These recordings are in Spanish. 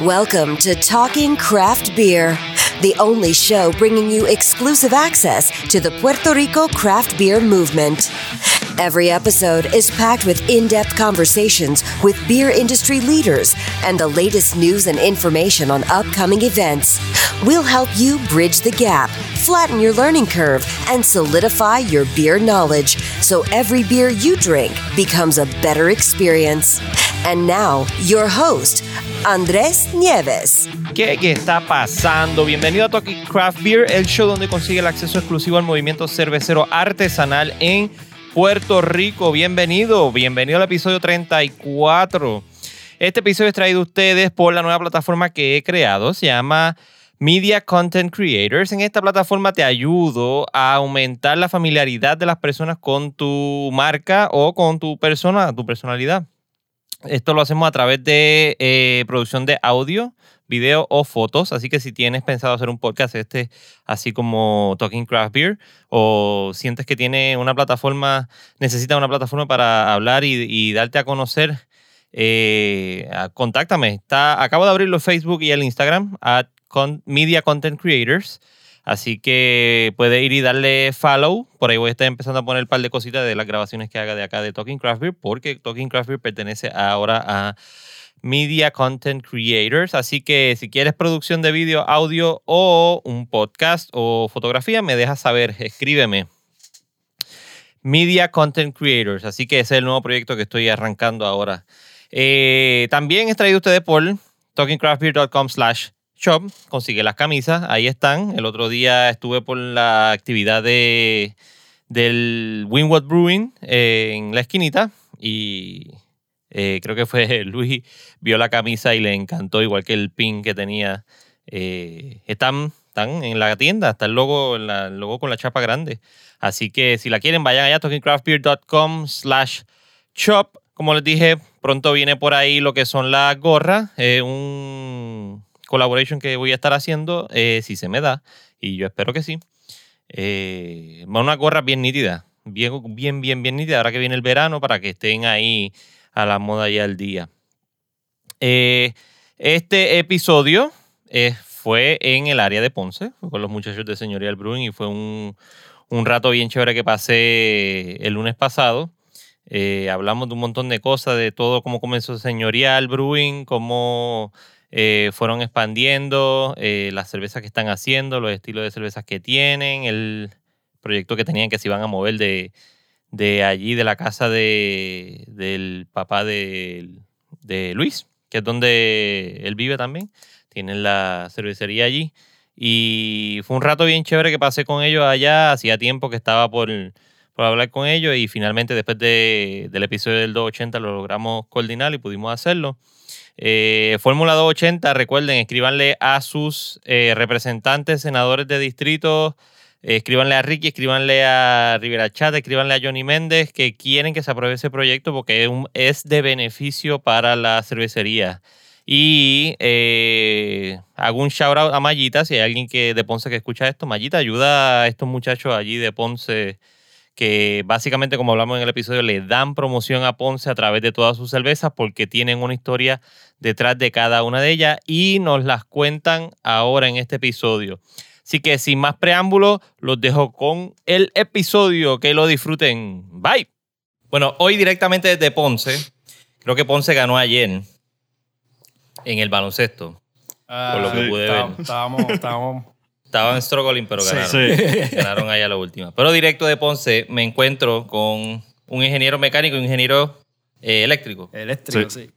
Welcome to Talking Craft Beer, the only show bringing you exclusive access to the Puerto Rico craft beer movement. Every episode is packed with in depth conversations with beer industry leaders and the latest news and information on upcoming events. We'll help you bridge the gap, flatten your learning curve, and solidify your beer knowledge so every beer you drink becomes a better experience. And now, your host, Andrés Nieves. ¿Qué, qué está pasando? Bienvenido a Talking Craft Beer, el show donde consigue el acceso exclusivo al movimiento cervecero artesanal en Puerto Rico. Bienvenido, bienvenido al episodio 34. Este episodio es traído a ustedes por la nueva plataforma que he creado. Se llama Media Content Creators. En esta plataforma te ayudo a aumentar la familiaridad de las personas con tu marca o con tu persona, tu personalidad. Esto lo hacemos a través de eh, producción de audio, video o fotos. Así que si tienes pensado hacer un podcast este, así como Talking Craft Beer, o sientes que tiene una plataforma, necesita una plataforma para hablar y, darte a conocer, eh, contáctame. Acabo de abrirlo Facebook y el Instagram, at Media Content Creators. Así que puede ir y darle follow. Por ahí voy a estar empezando a poner un par de cositas de las grabaciones que haga de acá de Talking Craft Beer, porque Talking Craft Beer pertenece ahora a Media Content Creators. Así que si quieres producción de vídeo, audio o un podcast o fotografía, me dejas saber, escríbeme. Media Content Creators. Así que ese es el nuevo proyecto que estoy arrancando ahora. Eh, también es traído ustedes por talkingcraftbeer.com slash shop, consigue las camisas, ahí están. El otro día estuve por la actividad de, del Winwood Brewing eh, en la esquinita y eh, creo que fue Luis, vio la camisa y le encantó, igual que el pin que tenía. Eh, están, están en la tienda, está el logo, el logo con la chapa grande. Así que si la quieren, vayan allá a talkingcraftbeer.com slash shop. Como les dije, pronto viene por ahí lo que son las gorras, un collaboration que voy a estar haciendo, eh, si se me da, y yo espero que sí. Eh, una gorra bien nítida, bien, bien, bien, bien nítida, ahora que viene el verano, para que estén ahí a la moda y al día. Eh, este episodio eh, fue en el área de Ponce, con los muchachos de Señorial Brewing, y fue un, un rato bien chévere que pasé el lunes pasado. hablamos de un montón de cosas, de todo cómo comenzó Señorial Brewing, cómo eh, fueron expandiendo eh, las cervezas que están haciendo, los estilos de cervezas que tienen, el proyecto que tenían que se iban a mover de, de allí, de la casa de, del papá de, de Luis, que es donde él vive también. Tienen la cervecería allí. Y fue un rato bien chévere que pasé con ellos allá. Hacía tiempo que estaba por, por hablar con ellos y finalmente después de, del episodio del 280 lo logramos coordinar y pudimos hacerlo. Eh, Fórmula 280, recuerden, escríbanle a sus eh, representantes, senadores de distrito, eh, escríbanle a Ricky, escríbanle a Rivera Chat, escríbanle a Johnny Méndez que quieren que se apruebe ese proyecto porque es, de beneficio para la cervecería. Y hago un shout out a Mayita, si hay alguien que, de Ponce que escucha esto, Mayita ayuda a estos muchachos allí de Ponce que básicamente, como hablamos en el episodio, le dan promoción a Ponce a través de todas sus cervezas porque tienen una historia detrás de cada una de ellas y nos las cuentan ahora en este episodio. Así que sin más preámbulos, los dejo con el episodio. Que lo disfruten. Bye. Bueno, hoy directamente desde Ponce. Creo que Ponce ganó ayer en el baloncesto. por lo que pude ver. Estábamos, estábamos Estaban struggling, pero ganaron. Sí. Ganaron ahí a la última. Pero directo de Ponce me encuentro con un ingeniero mecánico y un ingeniero eh, eléctrico. Eléctrico, sí.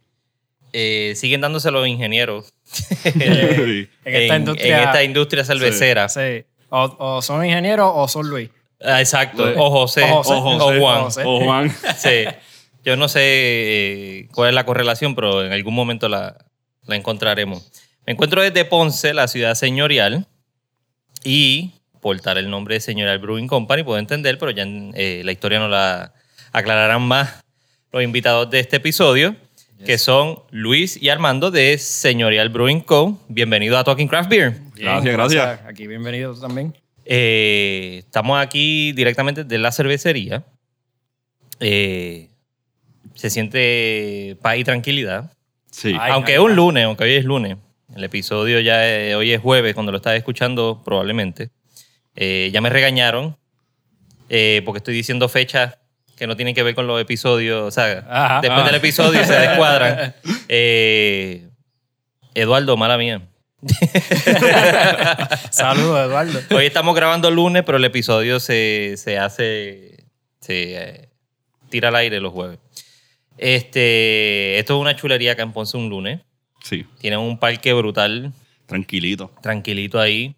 Eh, siguen dándose los ingenieros en, esta industria, en, esta industria cervecera. Sí. O, son ingenieros o son Luis. Ah, exacto. O José. O, Juan. O, Juan. sí. Yo no sé eh, cuál es la correlación, pero en algún momento la, la encontraremos. Me encuentro desde Ponce, la ciudad señorial y portar el nombre de Señorial Brewing Company, puedo entender, pero ya eh, la historia nos la aclararán más los invitados de este episodio, que son Luis y Armando de Señorial Brewing Co. Bienvenido a Talking Craft Beer. gracias, gracias. Aquí bienvenidos también. Eh, estamos aquí directamente de la cervecería. Eh, se siente paz y tranquilidad. Sí. Aunque es un lunes, aunque hoy es lunes. El episodio ya eh, hoy es jueves, cuando lo estás escuchando, probablemente. Eh, ya me regañaron eh, porque estoy diciendo fechas que no tienen que ver con los episodios. O sea, Ajá. después del episodio se descuadran. Eduardo, mala mía. Saludos, Eduardo. Hoy estamos grabando lunes, pero el episodio se, se hace. Se tira al aire los jueves. Este, esto es una chulería acá en Ponce un lunes. Sí, Tienen un parque brutal, tranquilito. tranquilito ahí.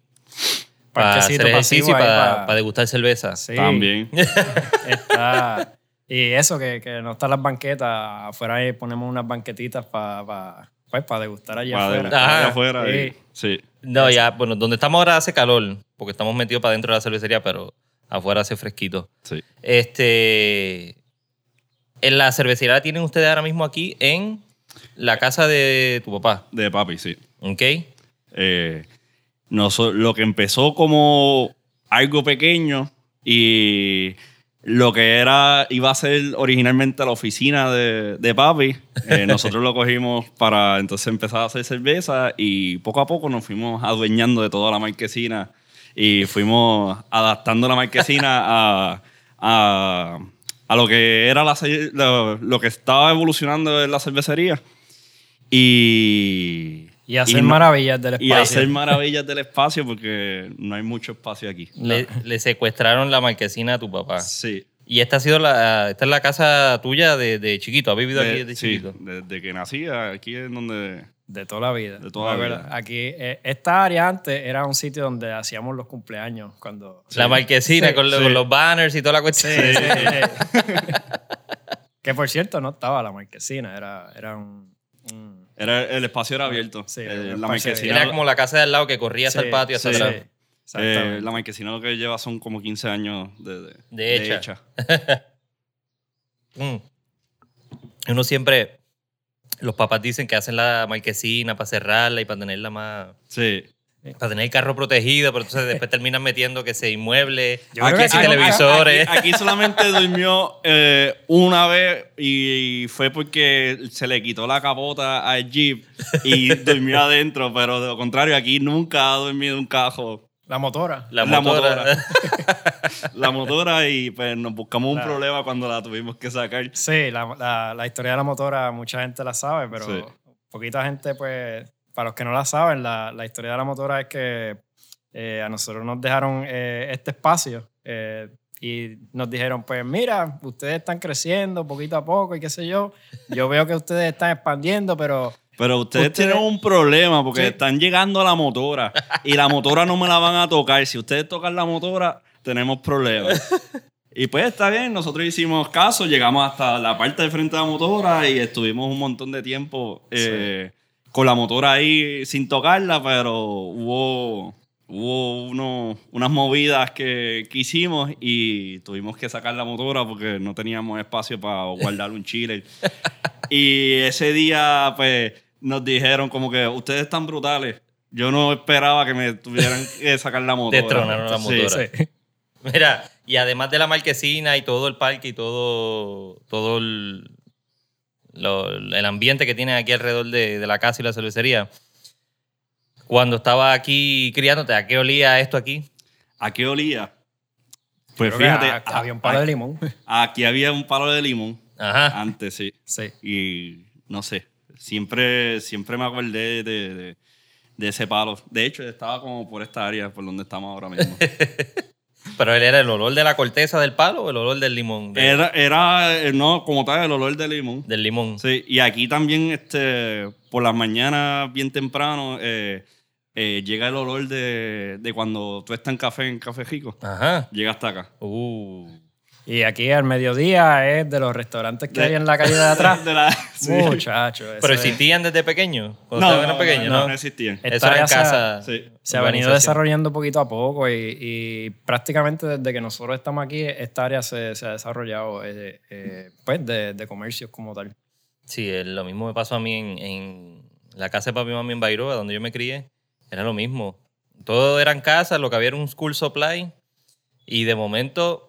Para hacer ejercicio y para, pa- para degustar cerveza. Sí, También. Está. Y eso, que, que no están las banquetas. Afuera ahí ponemos unas banquetitas para pues, pa degustar allá Para afuera. degustar allá Ajá. afuera. Sí. No, ya, bueno, donde estamos ahora hace calor, porque estamos metidos para dentro de la cervecería, pero afuera hace fresquito. Sí. Este. En la cervecería la tienen ustedes ahora mismo aquí en la casa de tu papá. De papi, sí. ¿Ok? Eh, noso- lo que empezó como algo pequeño y lo que era iba a ser originalmente la oficina de, de papi, eh, nosotros lo cogimos para entonces empezar a hacer cerveza y poco a poco nos fuimos adueñando de toda la marquesina y fuimos adaptando la marquesina a, a, a lo que era la, lo, lo que estaba evolucionando en la cervecería. Y, Y hacer no- maravillas del y espacio. hacer maravillas del espacio porque no hay mucho espacio aquí. Le, le secuestraron la marquesina a tu papá. Sí. Y esta ha sido la, esta es la casa tuya de, de chiquito. ¿Has vivido aquí De- desde sí, chiquito? desde que nací, aquí es donde... De toda la vida. De toda la vida. Aquí, eh, esta área antes era un sitio donde hacíamos los cumpleaños. Cuando, La marquesina Sí, con, lo- sí. con los banners y toda la cuestión. Sí, sí, sí. que por cierto, no estaba la marquesina, era, era un. un- Era, el espacio era abierto. Sí, Eh, la espacio marquesina, Era como la casa de al lado que corría hasta Sí, el patio hasta sí, atrás. sí, eh, exactamente. la marquesina lo que lleva son como 15 años de, de, De hecha. Mm. Uno siempre, los papás dicen que hacen la marquesina para cerrarla y para tenerla más, Sí. para tener el carro protegido, pero entonces después terminan metiendo que se inmueble, Yo creo que sí, televisores. Aquí, aquí solamente durmió eh, una vez y fue porque se le quitó la capota al Jeep y durmió adentro, pero de lo contrario, aquí nunca ha dormido un cajo. La motora. la, la motora. motora. La motora y pues nos buscamos un Claro. problema cuando la tuvimos que sacar. Sí, la, la- la historia de la motora mucha gente la sabe, pero Sí. poquita gente, pues, para los que no la saben, la, la historia de la motora es que eh, a nosotros nos dejaron eh, este espacio eh, y nos dijeron, pues mira, ustedes están creciendo poquito a poco y qué sé yo. Yo veo que ustedes están expandiendo, pero Pero ustedes, Ustedes- tienen un problema porque Sí. están llegando a la motora y la motora no me la van a tocar. Si ustedes tocan la motora, tenemos problemas. Y pues está bien, nosotros hicimos caso, llegamos hasta la parte de frente de la motora y estuvimos un montón de tiempo eh, con la motora ahí sin tocarla, pero hubo, hubo uno- unas movidas que, que hicimos y tuvimos que sacar la motora porque no teníamos espacio para guardar un chile. Y ese día, pues, nos dijeron como que ustedes están brutales. Yo no esperaba que me tuvieran que sacar la motora. Destronaron la Sí, motora. sí. Mira, y además de la marquesina y todo el parque y todo, todo el, lo- el ambiente que tienen aquí alrededor de, de la casa y la cervecería, cuando estaba aquí criándote, ¿a qué olía esto aquí? ¿A qué olía? Pues Creo fíjate, a- a- había un palo a- de limón. aquí había un palo de limón Ajá. antes, sí. Sí. Y no sé, siempre, siempre me acordé de, de- de ese palo. De hecho, estaba como por esta área, por donde estamos ahora mismo. Pero él era el olor de la corteza del palo o el olor del limón. De- Era, era, eh, no, como tal, el olor de limón. Del limón. Sí, y aquí también, este, por las mañanas, bien temprano, eh, eh, llega el olor de, de cuando tú estás en café, en Café Rico. Ajá. Llega hasta acá. Uh. Y aquí al mediodía es de los restaurantes que De- hay en la calle de atrás. De la- sí. Muchacho. eso Pero es- existían desde pequeños. Cuando No, no, eran pequeños, no, ¿no? no existían. Esta Eso era en área se- casa. Sí. Se ha venido desarrollando poquito a poco y, y prácticamente desde que nosotros estamos aquí, esta área se, se ha desarrollado eh, eh, pues de, de comercios como tal. Sí, eh, lo mismo me pasó a mí en, en la casa de papi y mami en Bairoa, donde yo me crié. Era lo mismo. Todo eran casas, lo que había era un school supply. Y de momento,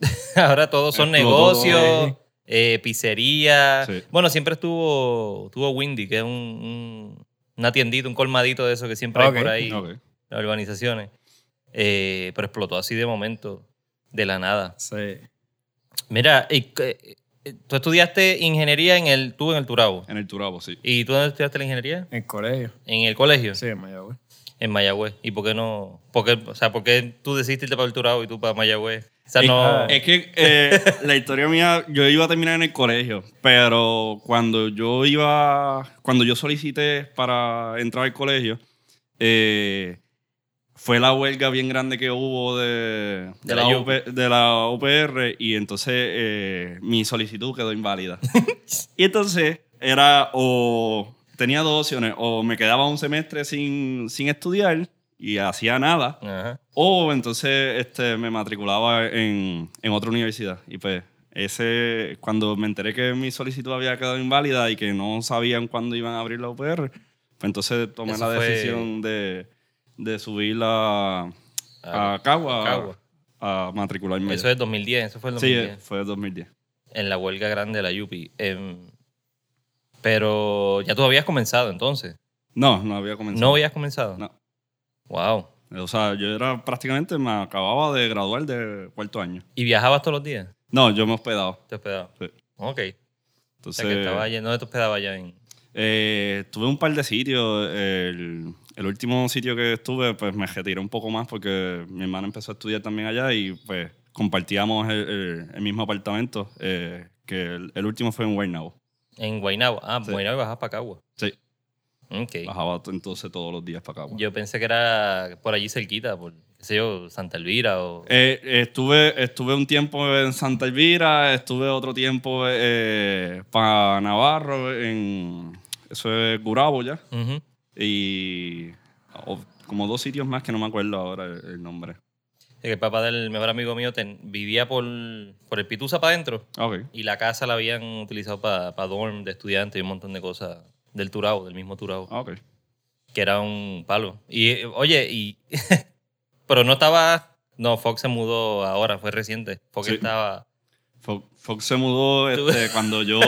ahora todos son negocios, todo. eh, pizzería. Sí. Bueno, siempre estuvo, estuvo Windy, que es un, un, una tiendita, un colmadito de eso que siempre hay por ahí, Ok. las urbanizaciones. Eh, pero explotó así de momento, de la nada. Sí. Mira, y, eh, eh, tú estudiaste ingeniería en el, tú en el Turabo. En el Turabo, sí. ¿Y tú dónde estudiaste la ingeniería? En el colegio. En el colegio, Sí, en Mayagüez. en Mayagüez. ¿Y por qué no? Por qué, o sea, ¿por qué tú decidiste irte para el Turabo y tú para Mayagüez? O sea, Es- no... Es que eh, la historia mía, yo iba a terminar en el colegio, pero cuando yo iba, cuando yo solicité para entrar al colegio, eh, fue la huelga bien grande que hubo de, de, De la, la UP de la UPR y entonces eh, mi solicitud quedó inválida. y entonces era o tenía dos opciones, o me quedaba un semestre sin, sin estudiar y hacía nada, Ajá. o entonces este, me matriculaba en, en otra universidad. Y pues, ese, cuando me enteré que mi solicitud había quedado inválida y que no sabían cuándo iban a abrir la UPR, pues entonces tomé Eso la fue- decisión de, de subir a, a Cagua, a Cagua. a, matricularme. Eso es 2010, eso fue el sí, 2010. eh, fue en 2010. En la huelga grande de la Yupi. Em, pero ya tú habías comenzado entonces. No, no había comenzado. ¿No habías comenzado? No. Wow. O sea, yo era prácticamente, me acababa de graduar de cuarto año. ¿Y viajabas todos los días? No, yo me he hospedado. ¿Te hospedabas? Sí. Ok. O Entonces, sea que estaba allá, ¿dónde te hospedabas allá en...? Eh, tuve un par de sitios. El, el último sitio que estuve, pues me retiré un poco más porque mi hermana empezó a estudiar también allá y pues compartíamos el, el- el mismo apartamento. eh, que el, último fue en Guaynabo. En Guaynabo. Ah, Sí. Guaynabo y bajabas para Cagua. Sí, Ok. bajaba entonces todos los días para acá. Yo pensé que era por allí cerquita, por, qué sé yo, Santa Elvira o... Eh, estuve, estuve un tiempo en Santa Elvira, estuve otro tiempo para Navarro, en eso es Gurabo ya, Ujú. y o- como dos sitios más que no me acuerdo ahora el, el nombre. Que el papá del mejor amigo mío ten- vivía por, por el Pitusa para adentro Ok. y la casa la habían utilizado para dorm de estudiantes y un montón de cosas del Turao, del mismo Turao, Ok. que era un palo. Y oye, y pero no estaba... No, Fox se mudó ahora, fue reciente. Fox Sí. estaba... Fo- Fox se mudó este, cuando yo,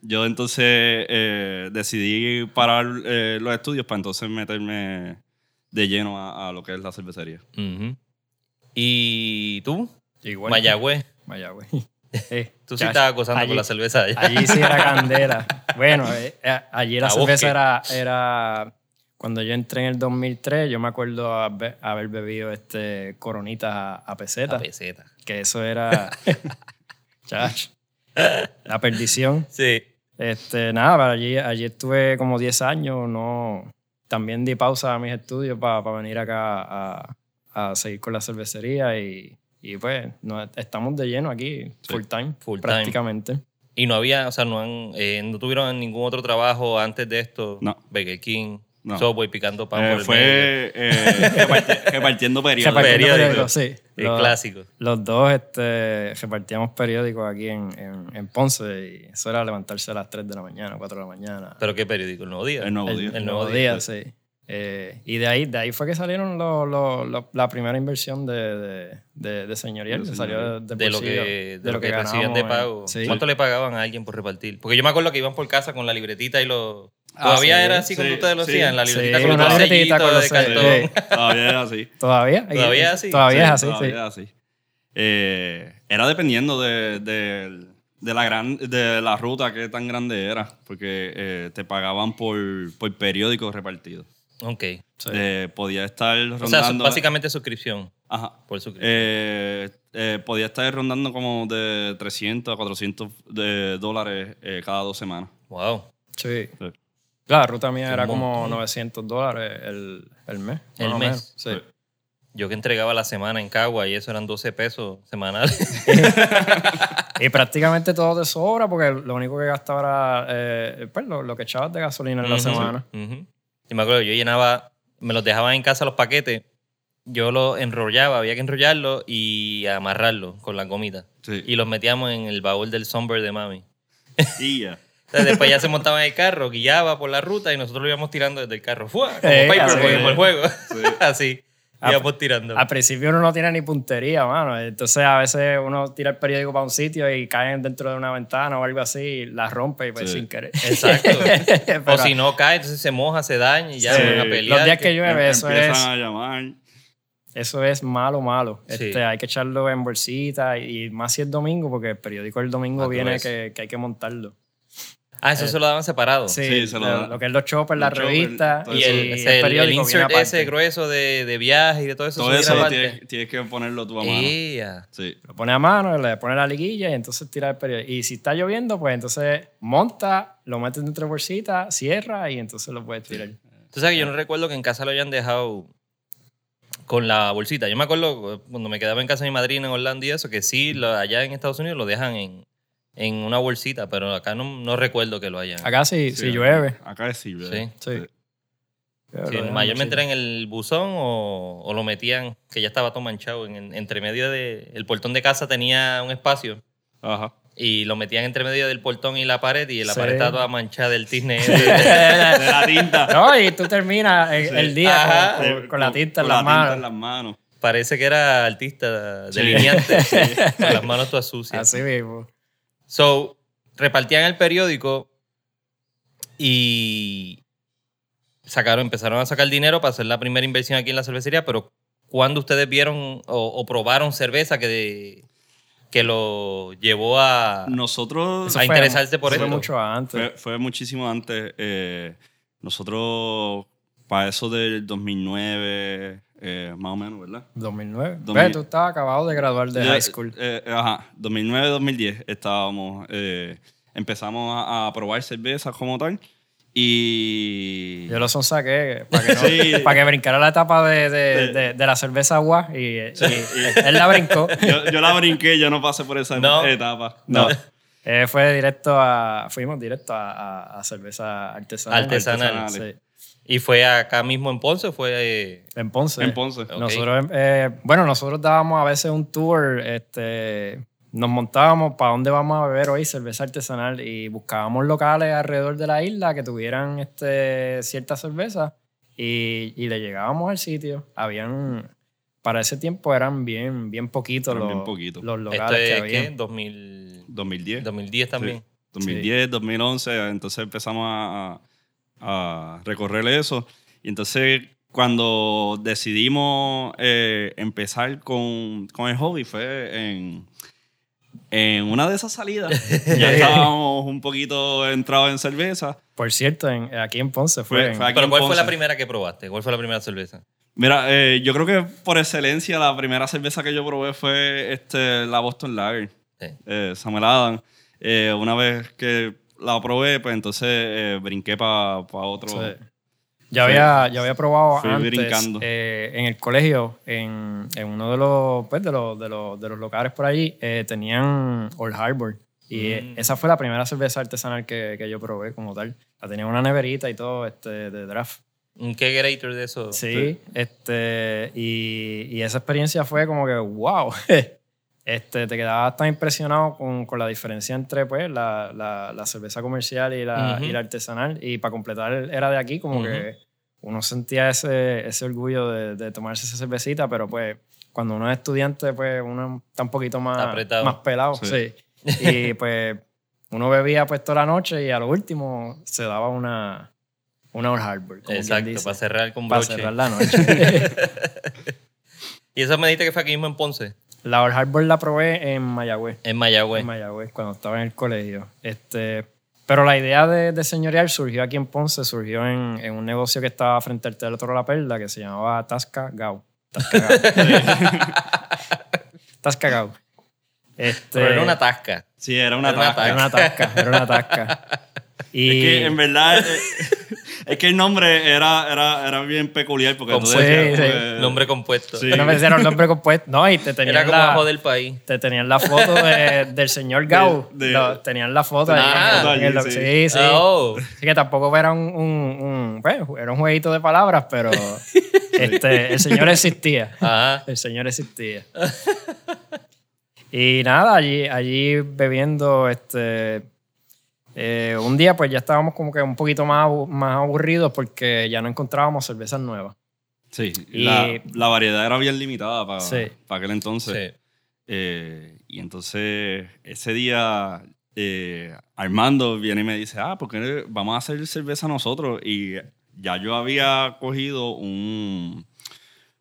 yo entonces eh, decidí parar eh, los estudios para entonces meterme de lleno a, a lo que es la cervecería. ¿Y tú? Igual. Mayagüez. Mayagüez. Eh, Tú sí estabas gozando allí- con la cerveza allá. Allí sí era candela. Bueno, eh, eh, allí la A cerveza era, era... Cuando yo entré en el 2003, yo me acuerdo haber, haber bebido este coronitas a, a peseta. La peseta. Que eso era... Chacho. La perdición. Sí. Este, nada, allí, allí estuve como 10 años, no... También di pausa a mis estudios para venir acá a, a seguir con la cervecería y, y pues no, estamos de lleno aquí, full time, Full time. prácticamente. Y no había, o sea, no, han, eh, no tuvieron ningún otro trabajo antes de esto. No. Burger King, No. Subway picando pan Eh, por el fue eh, reparti- repartiendo periódicos. periódico. Repartiendo periódicos, sí. El Los- clásico. Los dos este, repartíamos periódicos aquí en, en, en Ponce y eso era levantarse a las 3 de la mañana, 4 de la mañana. ¿Pero qué periódico? ¿El Nuevo Día? El Nuevo el, Día. el El nuevo Nuevo día, Día, sí. Eh, y de ahí, de ahí fue que salieron lo- lo- lo- la primera inversión de, de, de, de señorial, que salió de de, lo que, de lo que, recibían ganábamos de pago. sí. ¿Cuánto le pagaban a alguien por repartir? Porque yo me acuerdo que iban por casa con la libretita y los... Ah, Todavía sí, era así como sí, ustedes lo sí. hacían, la Sí, libretita con una los libretita de cartón. Todavía es así. ¿Todavía? ¿Todavía es así? Todavía es así, todavía. Eh, era dependiendo de, de- de la gran, de la ruta que tan grande era, porque eh, te pagaban por, por periódico repartido. Ok. Sí. Eh, podía estar O rondando... sea, básicamente suscripción. Ajá. Por suscripción. Eh, eh, podía estar rondando como de 300 a 400 de dólares eh, cada dos semanas. wow. Sí. Sí. La ruta mía era como montón. 900 dólares el, el mes. El o mes. Sí. Sí. Yo que entregaba la semana en Cagua y eso eran 12 pesos semanales. Y prácticamente todo te sobra porque lo único que gastaba era eh, pues, lo, lo que echabas de gasolina en la semana. ujú. Y me acuerdo, yo llenaba, me los dejaban en casa los paquetes, yo los enrollaba, había que enrollarlos y amarrarlos con la gomita. Sí. Y los metíamos en el baúl del Sunbird de mami. Y ya. Entonces, después ya se montaba en el carro, guiaba por la ruta y nosotros lo íbamos tirando desde el carro. ¡Fua! Como Eh, Paperboy, así. como el juego. Así. Íbamos tirando. Al principio uno no tiene ni puntería, mano. Entonces a veces uno tira el periódico para un sitio y caen dentro de una ventana o algo así y la rompe y pues Sí. sin querer. Exacto. Pero o si no cae, entonces se moja, se daña y ya Sí. van a pelear. Los días que llueve, eso Empiezan es, a llamar. eso es malo, malo. Sí. Este, hay que echarlo en bolsita y más si es domingo porque el periódico el domingo Ah, viene que hay que montarlo. Ah, eso se lo daban separado. Sí, Sí, se lo lo, dan. lo que es los choppers, la Los choppers, revista y Y el, el, ese- el- el periódico viene insert ese grueso de, de viaje y de todo eso. Todo eso tienes, tienes que ponerlo tú a mano. Ea. Sí. Lo pone a mano, le pone la liguilla y entonces tira el periódico. Y si está lloviendo, pues entonces monta, lo metes dentro de bolsita, cierra y entonces lo puedes tirar. Tú sabes que yo no recuerdo que en casa lo hayan dejado con la bolsita. Yo me acuerdo eh, cuando me quedaba en casa de mi madrina en Orlando y eso, que sí, lo- allá en Estados Unidos lo dejan en, en una bolsita, pero acá no, no recuerdo que lo hayan. Acá sí, Sí, si llueve. Acá es sí, Sí. Sí. Sí, dejan mayormente era en el buzón o, o lo metían, que ya estaba todo manchado. En, en- entre medio de. El portón de casa tenía un espacio Ajá. y lo metían entre medio del portón y la pared y la Sí. pared estaba toda manchada del tisne. De la tinta. No, y tú terminas el, Sí. el día con, con- con la tinta en con las la tinta manos. en las manos. Parece que era artista Sí. delineante, con las manos todas sucias. Así mismo. So, repartían el periódico y sacaron, empezaron a sacar dinero para hacer la primera inversión aquí en la cervecería, pero ¿cuándo ustedes vieron o, o probaron cerveza que, que lo llevó a, Nosotros a fue- interesarse por eso? Fue mucho antes. fue, fue muchísimo antes. eh, nosotros, para eso del 2009, eh, más o menos, ¿verdad? 2009. 2000. Ve, tú estabas acabado de graduar de Ya, high school. eh, ajá, 2009-2010 estábamos, eh, empezamos a, a probar cervezas como tal. Y... Yo lo son saqué para que, no- Sí. para que brincara la etapa de, de, Sí. de- de la cerveza agua y, y él la brincó. yo, yo la brinqué, yo no pasé por esa No. etapa. No. Eh, fue directo a. Fuimos directo a, a- a cerveza artesanal. Artesanal. Sí. ¿Y fue acá mismo en Ponce o fue eh, En Ponce. En Ponce. Nosotros, eh, bueno, nosotros dábamos a veces un tour, este, nos montábamos para dónde vamos a beber hoy cerveza artesanal y buscábamos locales alrededor de la isla que tuvieran este, cierta cerveza y, y le llegábamos al sitio. Habían, para ese tiempo eran bien, bien poquitos los, bien poquitos. los locales que es había. qué? 2000, 2010. 2010 también. 2010, 2011, entonces empezamos a, a- a recorrer eso. Y entonces cuando decidimos eh, empezar con, con el hobby fue en, en una de esas salidas. ya estábamos un poquito entrados en cerveza. Por cierto, en- aquí en Ponce fue. Fue- fue aquí Pero en ¿cuál fue la Ponce. primera que probaste? ¿Cuál fue la primera cerveza? Mira, eh, yo creo que por excelencia la primera cerveza que yo probé fue este, la Boston Lager. Sí. eh, Samuel Adam. Eh, una vez que la probé, pues entonces eh, brinqué para otro. Sí. Yo había, yo había probado fui antes brincando. eh, en el colegio, en, en uno de los, pues, de los, de los, de los locales por allí, eh, tenían Old Harbor. Y eh, Mm. esa fue la primera cerveza artesanal que, que yo probé como tal. La tenía en una neverita y todo este, de draft. ¿Un qué grader de eso? Sí, este, y, y esa experiencia fue como que, wow. Este, te quedabas tan impresionado con, con la diferencia entre pues, la, la, la cerveza comercial y la, Ujú. y la artesanal. Y para completar, era de aquí, como Ujú. que uno sentía ese, ese orgullo de, de tomarse esa cervecita, pero pues cuando uno es estudiante, pues uno está un poquito más, Apretado. más pelado. Sí. Sí. Y pues uno bebía pues toda la noche y a lo último se daba una, una Old Harbor. como Exacto, dice, para cerrar con para broche. cerrar la noche. Y eso me dijiste que fue aquí mismo en Ponce, La Old Harbor la probé en Mayagüez. en Mayagüez. En Mayagüez, cuando estaba en el colegio. Este, pero la idea de, de señorial surgió aquí en Ponce, surgió en, en un negocio que estaba frente al Teatro La Perla que se llamaba Tasca Gau. Tasca Gau. Tasca Gau. Este, Pero era una tasca. Sí, era una Era una tasca. era una tasca, era una tasca. Y Es que en verdad, eh, es que el nombre era, era, era bien peculiar porque tú Compuesto. decías, Sí, sí. pues, Nombre compuesto. Sí. no me era un nombre compuesto. No, y te tenían Era como la, del país. te tenían la foto de- del señor Gau. De- de- Lo- tenían la foto. ahí Ah, el- en el- sí. sí, sí. Oh. Así que tampoco era un, un- un- bueno, era un jueguito de palabras, pero este, el señor existía. Ajá. El señor existía. Y nada, allí, allí bebiendo, este, eh, un día pues ya estábamos como que un poquito más, más aburridos porque ya no encontrábamos cervezas nuevas. Sí, Y- la, la variedad era bien limitada para, Sí. para aquel entonces. Sí. Eh, y entonces ese día eh, Armando viene y me dice, ah, ¿por qué vamos a hacer cerveza nosotros? Y ya yo había cogido un,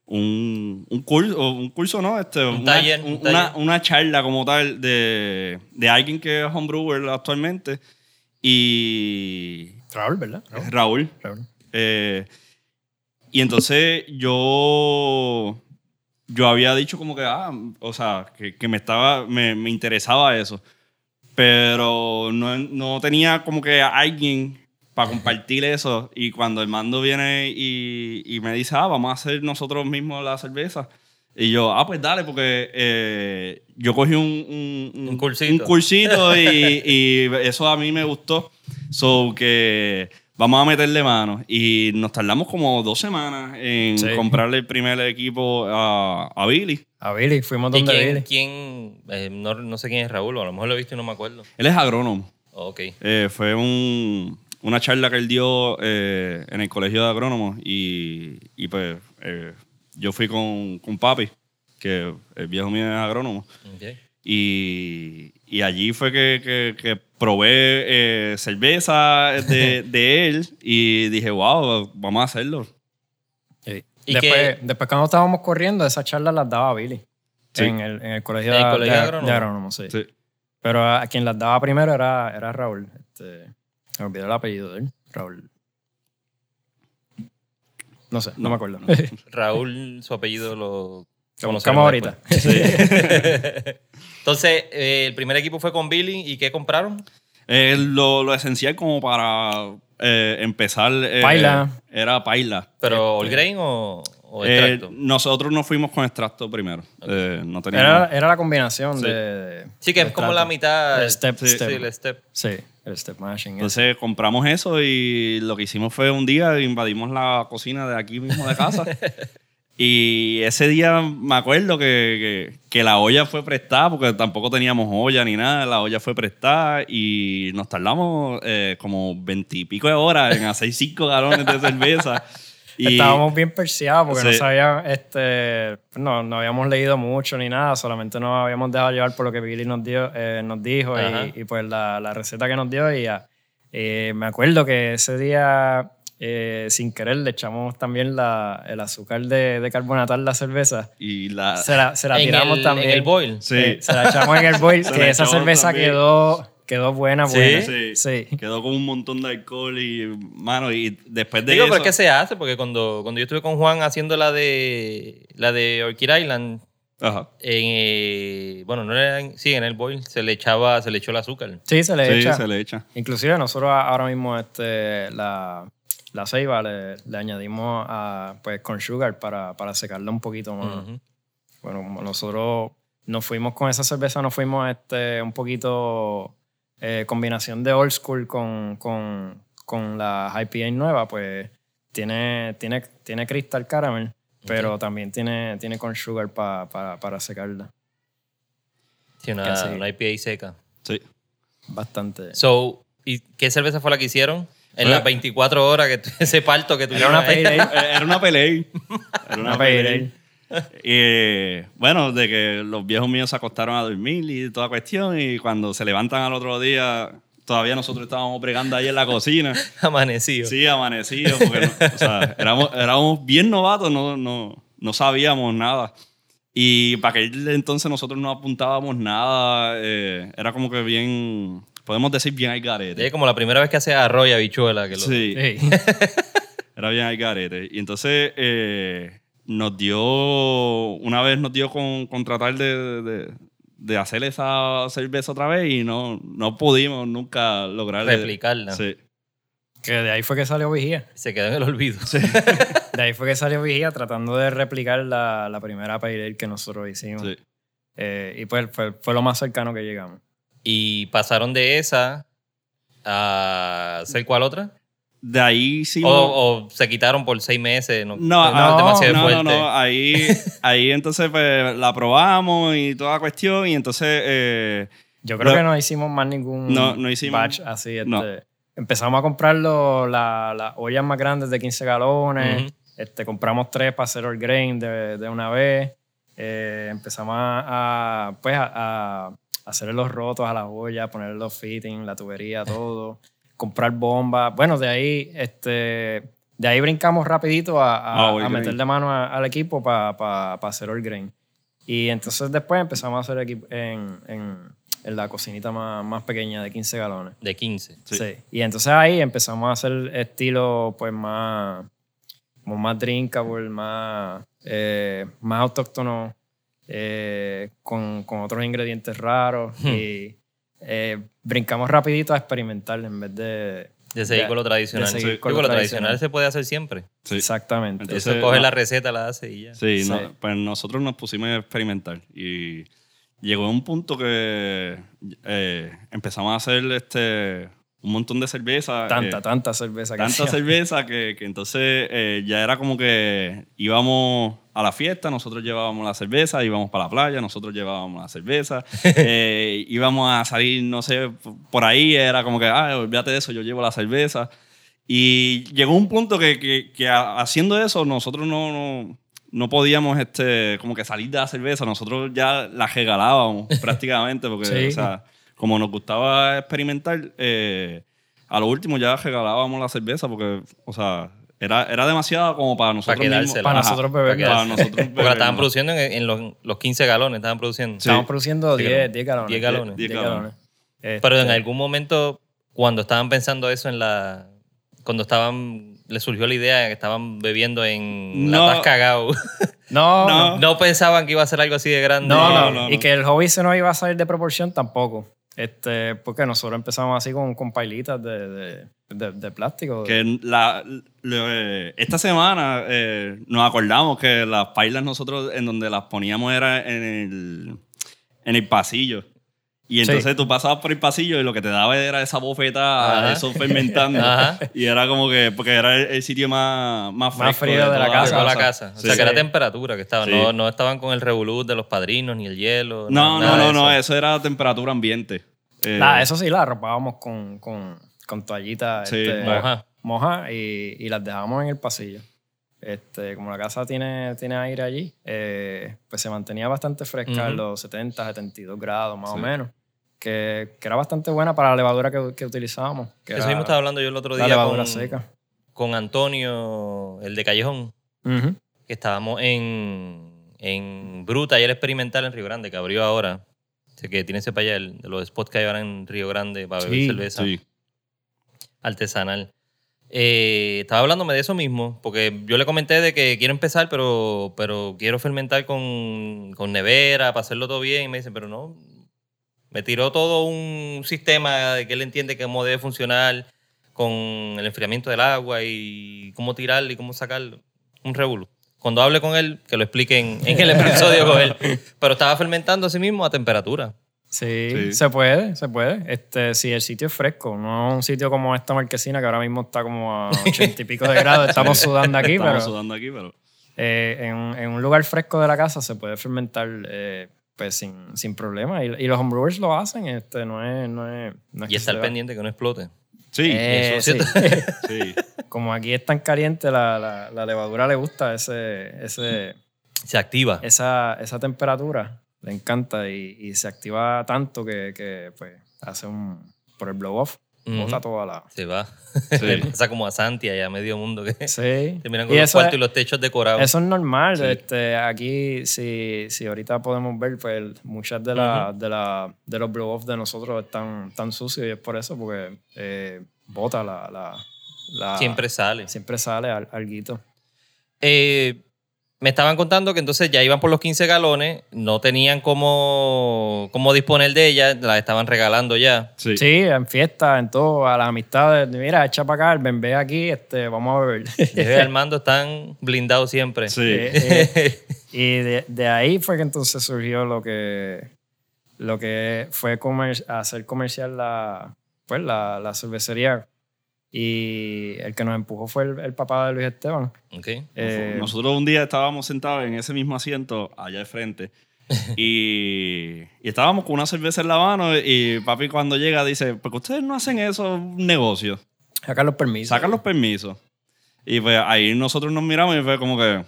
un, un curso, un curso, ¿no? Este, una, taller, un- un una, taller. una charla como tal de, de alguien que es homebrewer actualmente. Y Raúl, ¿verdad? Raúl. Raúl. Raúl. Eh, y entonces yo, yo había dicho como que, ah, o sea, que, que me estaba, me, me interesaba eso. Pero no, no tenía como que alguien para compartir eso. Y cuando el mando viene y, y me dice, ah, vamos a hacer nosotros mismos la cerveza. Y yo, ah, pues dale, porque eh, yo cogí un, un, Un cursito. un cursito y, y eso a mí me gustó. So que vamos a meterle mano. Y nos tardamos como dos semanas en Sí. comprarle el primer equipo a, a Billy. A Billy, fuimos ¿Y donde quién? Billy. quién eh, no, no sé quién es Raúl, a lo mejor lo he visto y no me acuerdo. Él es agrónomo. Oh, ok. Eh, fue un- una charla que él dio eh, en el colegio de agrónomos y, y pues eh, yo fui con, con papi, que el viejo mío es agrónomo. Y, y allí fue que, que- que probé eh, cerveza de, de él y dije, wow, vamos a hacerlo. Sí. ¿Y Después, qué- después cuando estábamos corriendo, esas charlas las daba Billy. Sí. En, el, en el colegio, En el de, colegio de- de agrónomos. de agrónomos, sí. Sí. Pero a, a quien las daba primero era, era Raúl. Este, me olvidé el apellido de él. Raúl. No sé, no, me acuerdo. Raúl, su apellido lo Lo buscamos ahorita. después. Entonces, eh, el primer equipo fue con Billy y ¿qué compraron? Eh, lo, lo esencial como para eh, empezar eh, Paila. era paila. ¿Pero All Grain o, o Eh, extracto? nosotros nos fuimos con extracto primero. Eh, no teníamos... Era, era la combinación Sí. de. sí, que es como la mitad. El step, sí, step. sí, el step. Sí, el step mashing. Entonces compramos eso y lo que hicimos fue un día invadimos la cocina de aquí mismo de casa. y ese día me acuerdo que, que- que la olla fue prestada porque tampoco teníamos olla ni nada. La olla fue prestada y nos tardamos eh, como veintipico de horas en hacer cinco galones de cerveza. Y Estábamos bien perseados porque no Sí. sabíamos, este, no, no habíamos leído mucho ni nada, solamente nos habíamos dejado llevar por lo que Billy nos, dio, eh, nos dijo y, y, pues la, la receta que nos dio. Y ya, eh, me acuerdo que ese día, eh, sin querer, le echamos también la, el azúcar de, de carbonatar la cerveza. y la... Se la, se la en, tiramos el, también. en el boil. Sí. Eh, se la echamos en el boil, que esa cerveza también. quedó, quedó buena, ¿Sí? buena. Sí. Sí. Quedó con un montón de alcohol y, mano, y después de Digo, eso... pero que se hace, porque cuando, cuando yo estuve con Juan haciendo la de la de Orchid Island, Ajá. en, eh, bueno, no era en, sí, en el boil se le echaba, se le echó el azúcar. Sí, se le Sí, echa. se le echa. Inclusive nosotros ahora mismo este, la, la ceiba le, le añadimos a, pues, con sugar para, para secarla un poquito más. Ujú. Bueno, como nosotros nos fuimos con esa cerveza, nos fuimos este, un poquito eh, combinación de old school con, con, con la IPA nueva, pues tiene, tiene, tiene crystal caramel, pero también tiene, tiene con sugar pa- pa- para secarla. Sí, una, una IPA seca. Sí. Bastante. So, ¿y qué cerveza fue la que hicieron? En las 24 horas que ese parto que tuvieron. Era una. Eh, Era una pelea. Era Una pale ale. Y bueno, de que los viejos míos se acostaron a dormir y toda cuestión, y cuando se levantan al otro día, todavía nosotros estábamos bregando ahí en la cocina. Amanecido. Sí, amanecidos, porque no- o sea, éramos, éramos bien novatos, no, no, no sabíamos nada. Y para aquel entonces nosotros no apuntábamos nada, eh, era como que bien, podemos decir bien al garete. Es como la primera vez que hace arroz y habichuela. Que lo, Sí. Sí. Era bien al garete. Y entonces eh, nos dio, una vez nos dio con, con tratar de, de- de hacer esa cerveza otra vez y no, no pudimos nunca lograr Replicarla. Sí. Que de ahí fue que salió Vigía. Se quedó en el olvido. De ahí fue que salió Vigía tratando de replicar la, la primera pale ale que nosotros hicimos. sí. Eh, y pues fue, fue lo más cercano que llegamos. Y pasaron de esa a hacer cuál otra? De ahí sí. O, o se quitaron por seis meses. No, No, no, ah, demasiado no, no, fuerte. no, ahí, ahí entonces pues, la probamos y toda cuestión y entonces eh, Yo creo Lo- que no hicimos más ningún No, no hicimos- batch así. Este. no. Empezamos a comprar lo- la- las ollas más grandes de 15 galones. Ujú. Este, compramos tres para hacer el grain de, de una vez. Eh, empezamos a, a, pues, a, a hacer los rotos a la olla, poner los fittings, la tubería, todo. Comprar bombas. Bueno, de ahí, este, de ahí brincamos rapidito a, a, Ah, a meterle mano a- al equipo para hacer all grain. Y entonces después empezamos a hacer equipo en, en, en la cocinita más, más pequeña de 15 galones. De 15. Sí. Sí. Y entonces ahí empezamos a hacer estilo pues más, como más drinkable, más, eh, más autóctono, eh, con, con otros ingredientes raros. Hmm. Y eh, brincamos rapidito a experimentar en vez de... De seguir de- con lo tradicional. Sí, con con lo lo tradicional tradicional. se puede hacer siempre. Sí. Exactamente. Entonces, Eso coge no- la receta, la hace y ya. Sí, Sí. no, pues nosotros nos pusimos a experimentar y llegó un punto que eh, empezamos a hacer este, un montón de cerveza. tanta, eh, tanta cerveza que tanta cerveza que, que entonces eh, ya era como que íbamos a la fiesta, nosotros llevábamos la cerveza, íbamos para la playa, nosotros llevábamos la cerveza, eh, íbamos a salir, no sé, por ahí era como que, ah, olvídate de eso, yo llevo la cerveza. Y llegó un punto que, que- que haciendo eso nosotros no, no, no podíamos este, como que salir de la cerveza, nosotros ya la regalábamos prácticamente, porque Sí. o sea, como nos gustaba experimentar, eh, a lo último ya regalábamos la cerveza porque, o sea, era, era demasiado como para nosotros mismos. quedársela. Para Ajá, nosotros beber. Para Para nosotros Porque la beber, estaban produciendo en, en los, los 15 galones, estaban produciendo. Estamos produciendo Sí, 10, 10 galones. 10 galones. 10 10 galones. Este, Pero en algún momento, cuando estaban pensando eso en la. Cuando estaban. Les surgió la idea de que estaban bebiendo en No. la Tascagao. No, No. no. no pensaban que iba a ser algo así de grande. No, no, no, no. Y que el hobby se nos iba a salir de proporción tampoco. Este, porque nosotros empezamos así con, con pailitas de, de, plástico. Que eh, esta semana eh, nos acordamos que las pailas nosotros en donde las poníamos era en el, en el pasillo. Y entonces Sí. tú pasabas por el pasillo y lo que te daba era esa bofeta, Ajá. eso fermentando. Ajá. Y era como que, porque era el, el sitio más, más fresco. Más frío de la casa. la casa. O Sí. sea, que era temperatura que estaban. Sí. No, no estaban con el revolú de los padrinos, ni el hielo. No, nada no, de no, no, eso. eso era temperatura ambiente. Eh, La- eso sí, la arropábamos con, con, con toallitas Sí, este, moja. moja y, y las dejábamos en el pasillo. Este, como la casa tiene, tiene aire allí, eh, pues se mantenía bastante fresca en Ujú. los 70, 72 grados más o menos. Que, que era bastante buena para la levadura que, que utilizábamos. Que Eso mismo estaba hablando yo el otro la día levadura con, seca. con Antonio, el de Callejón, que estábamos en, en Bruta y el experimental en Río Grande, que abrió ahora. Sé que tiene ese para allá, el- de los spots que hay ahora en Río Grande para beber Sí, cerveza Sí. artesanal. Eh, estaba hablándome de eso mismo, porque yo le comenté de que quiero empezar, pero, pero quiero fermentar con, con nevera para hacerlo todo bien. Y me dice, pero no. Me tiró todo un sistema de que él entiende cómo debe funcionar con el enfriamiento del agua y cómo tirarlo y cómo sacarlo. Un revuelo. Cuando hable con él, que lo explique en, en el episodio con él. Pero estaba fermentando a sí mismo a temperatura. Sí, Sí. se puede, se puede. Este, si el sitio es fresco, no un sitio como esta marquesina que ahora mismo está como a ochenta y pico de grados, estamos sudando aquí, Estamos pero sudando aquí, pero... eh, en, un- en un lugar fresco de la casa se puede fermentar eh, pues sin, sin problema. Y, y los homebrewers lo hacen, este, no es, no es, no es Y estar pendiente que no explote. Sí, Eh, eso, sí. sí. como aquí es tan caliente, la, la, la levadura le gusta ese, ese, Se activa. esa, esa temperatura, le encanta y, y se activa tanto que, que, pues, hace un, por el blow off, Bota toda la... Se va. Sí. Le pasa como a Santi allá a medio mundo que Sí. terminan con Y los eso cuartos es- y los techos decorados. Eso es normal. Sí. Este, aquí, si, si ahorita podemos ver, pues muchas de, la, de, la, de los blow-offs de nosotros están tan sucios y es por eso, porque eh, bota la, la, la- Siempre sale. siempre sale al, alguito. Eh, me estaban contando que entonces ya iban por los 15 galones, no tenían cómo, cómo disponer de ellas, las estaban regalando ya. Sí. Sí, en fiestas, en todo, a las amistades. Mira, echa para acá, ven, ve aquí, este, vamos a beber. Desde Armando están blindados siempre. Sí. Eh, eh, y de, de ahí fue que entonces surgió lo que, lo que fue comer- hacer comercial la, pues, la, la cervecería. Y el que nos empujó fue el, el papá de Luis Esteban. Ok. Eh, Nosotros un día estábamos sentados en ese mismo asiento allá de frente y, y estábamos con una cerveza en la mano y papi cuando llega dice, ¿por qué ustedes no hacen eso un negocio? sacar los permisos. Sacan los permisos. Y pues ahí nosotros nos miramos y fue como que,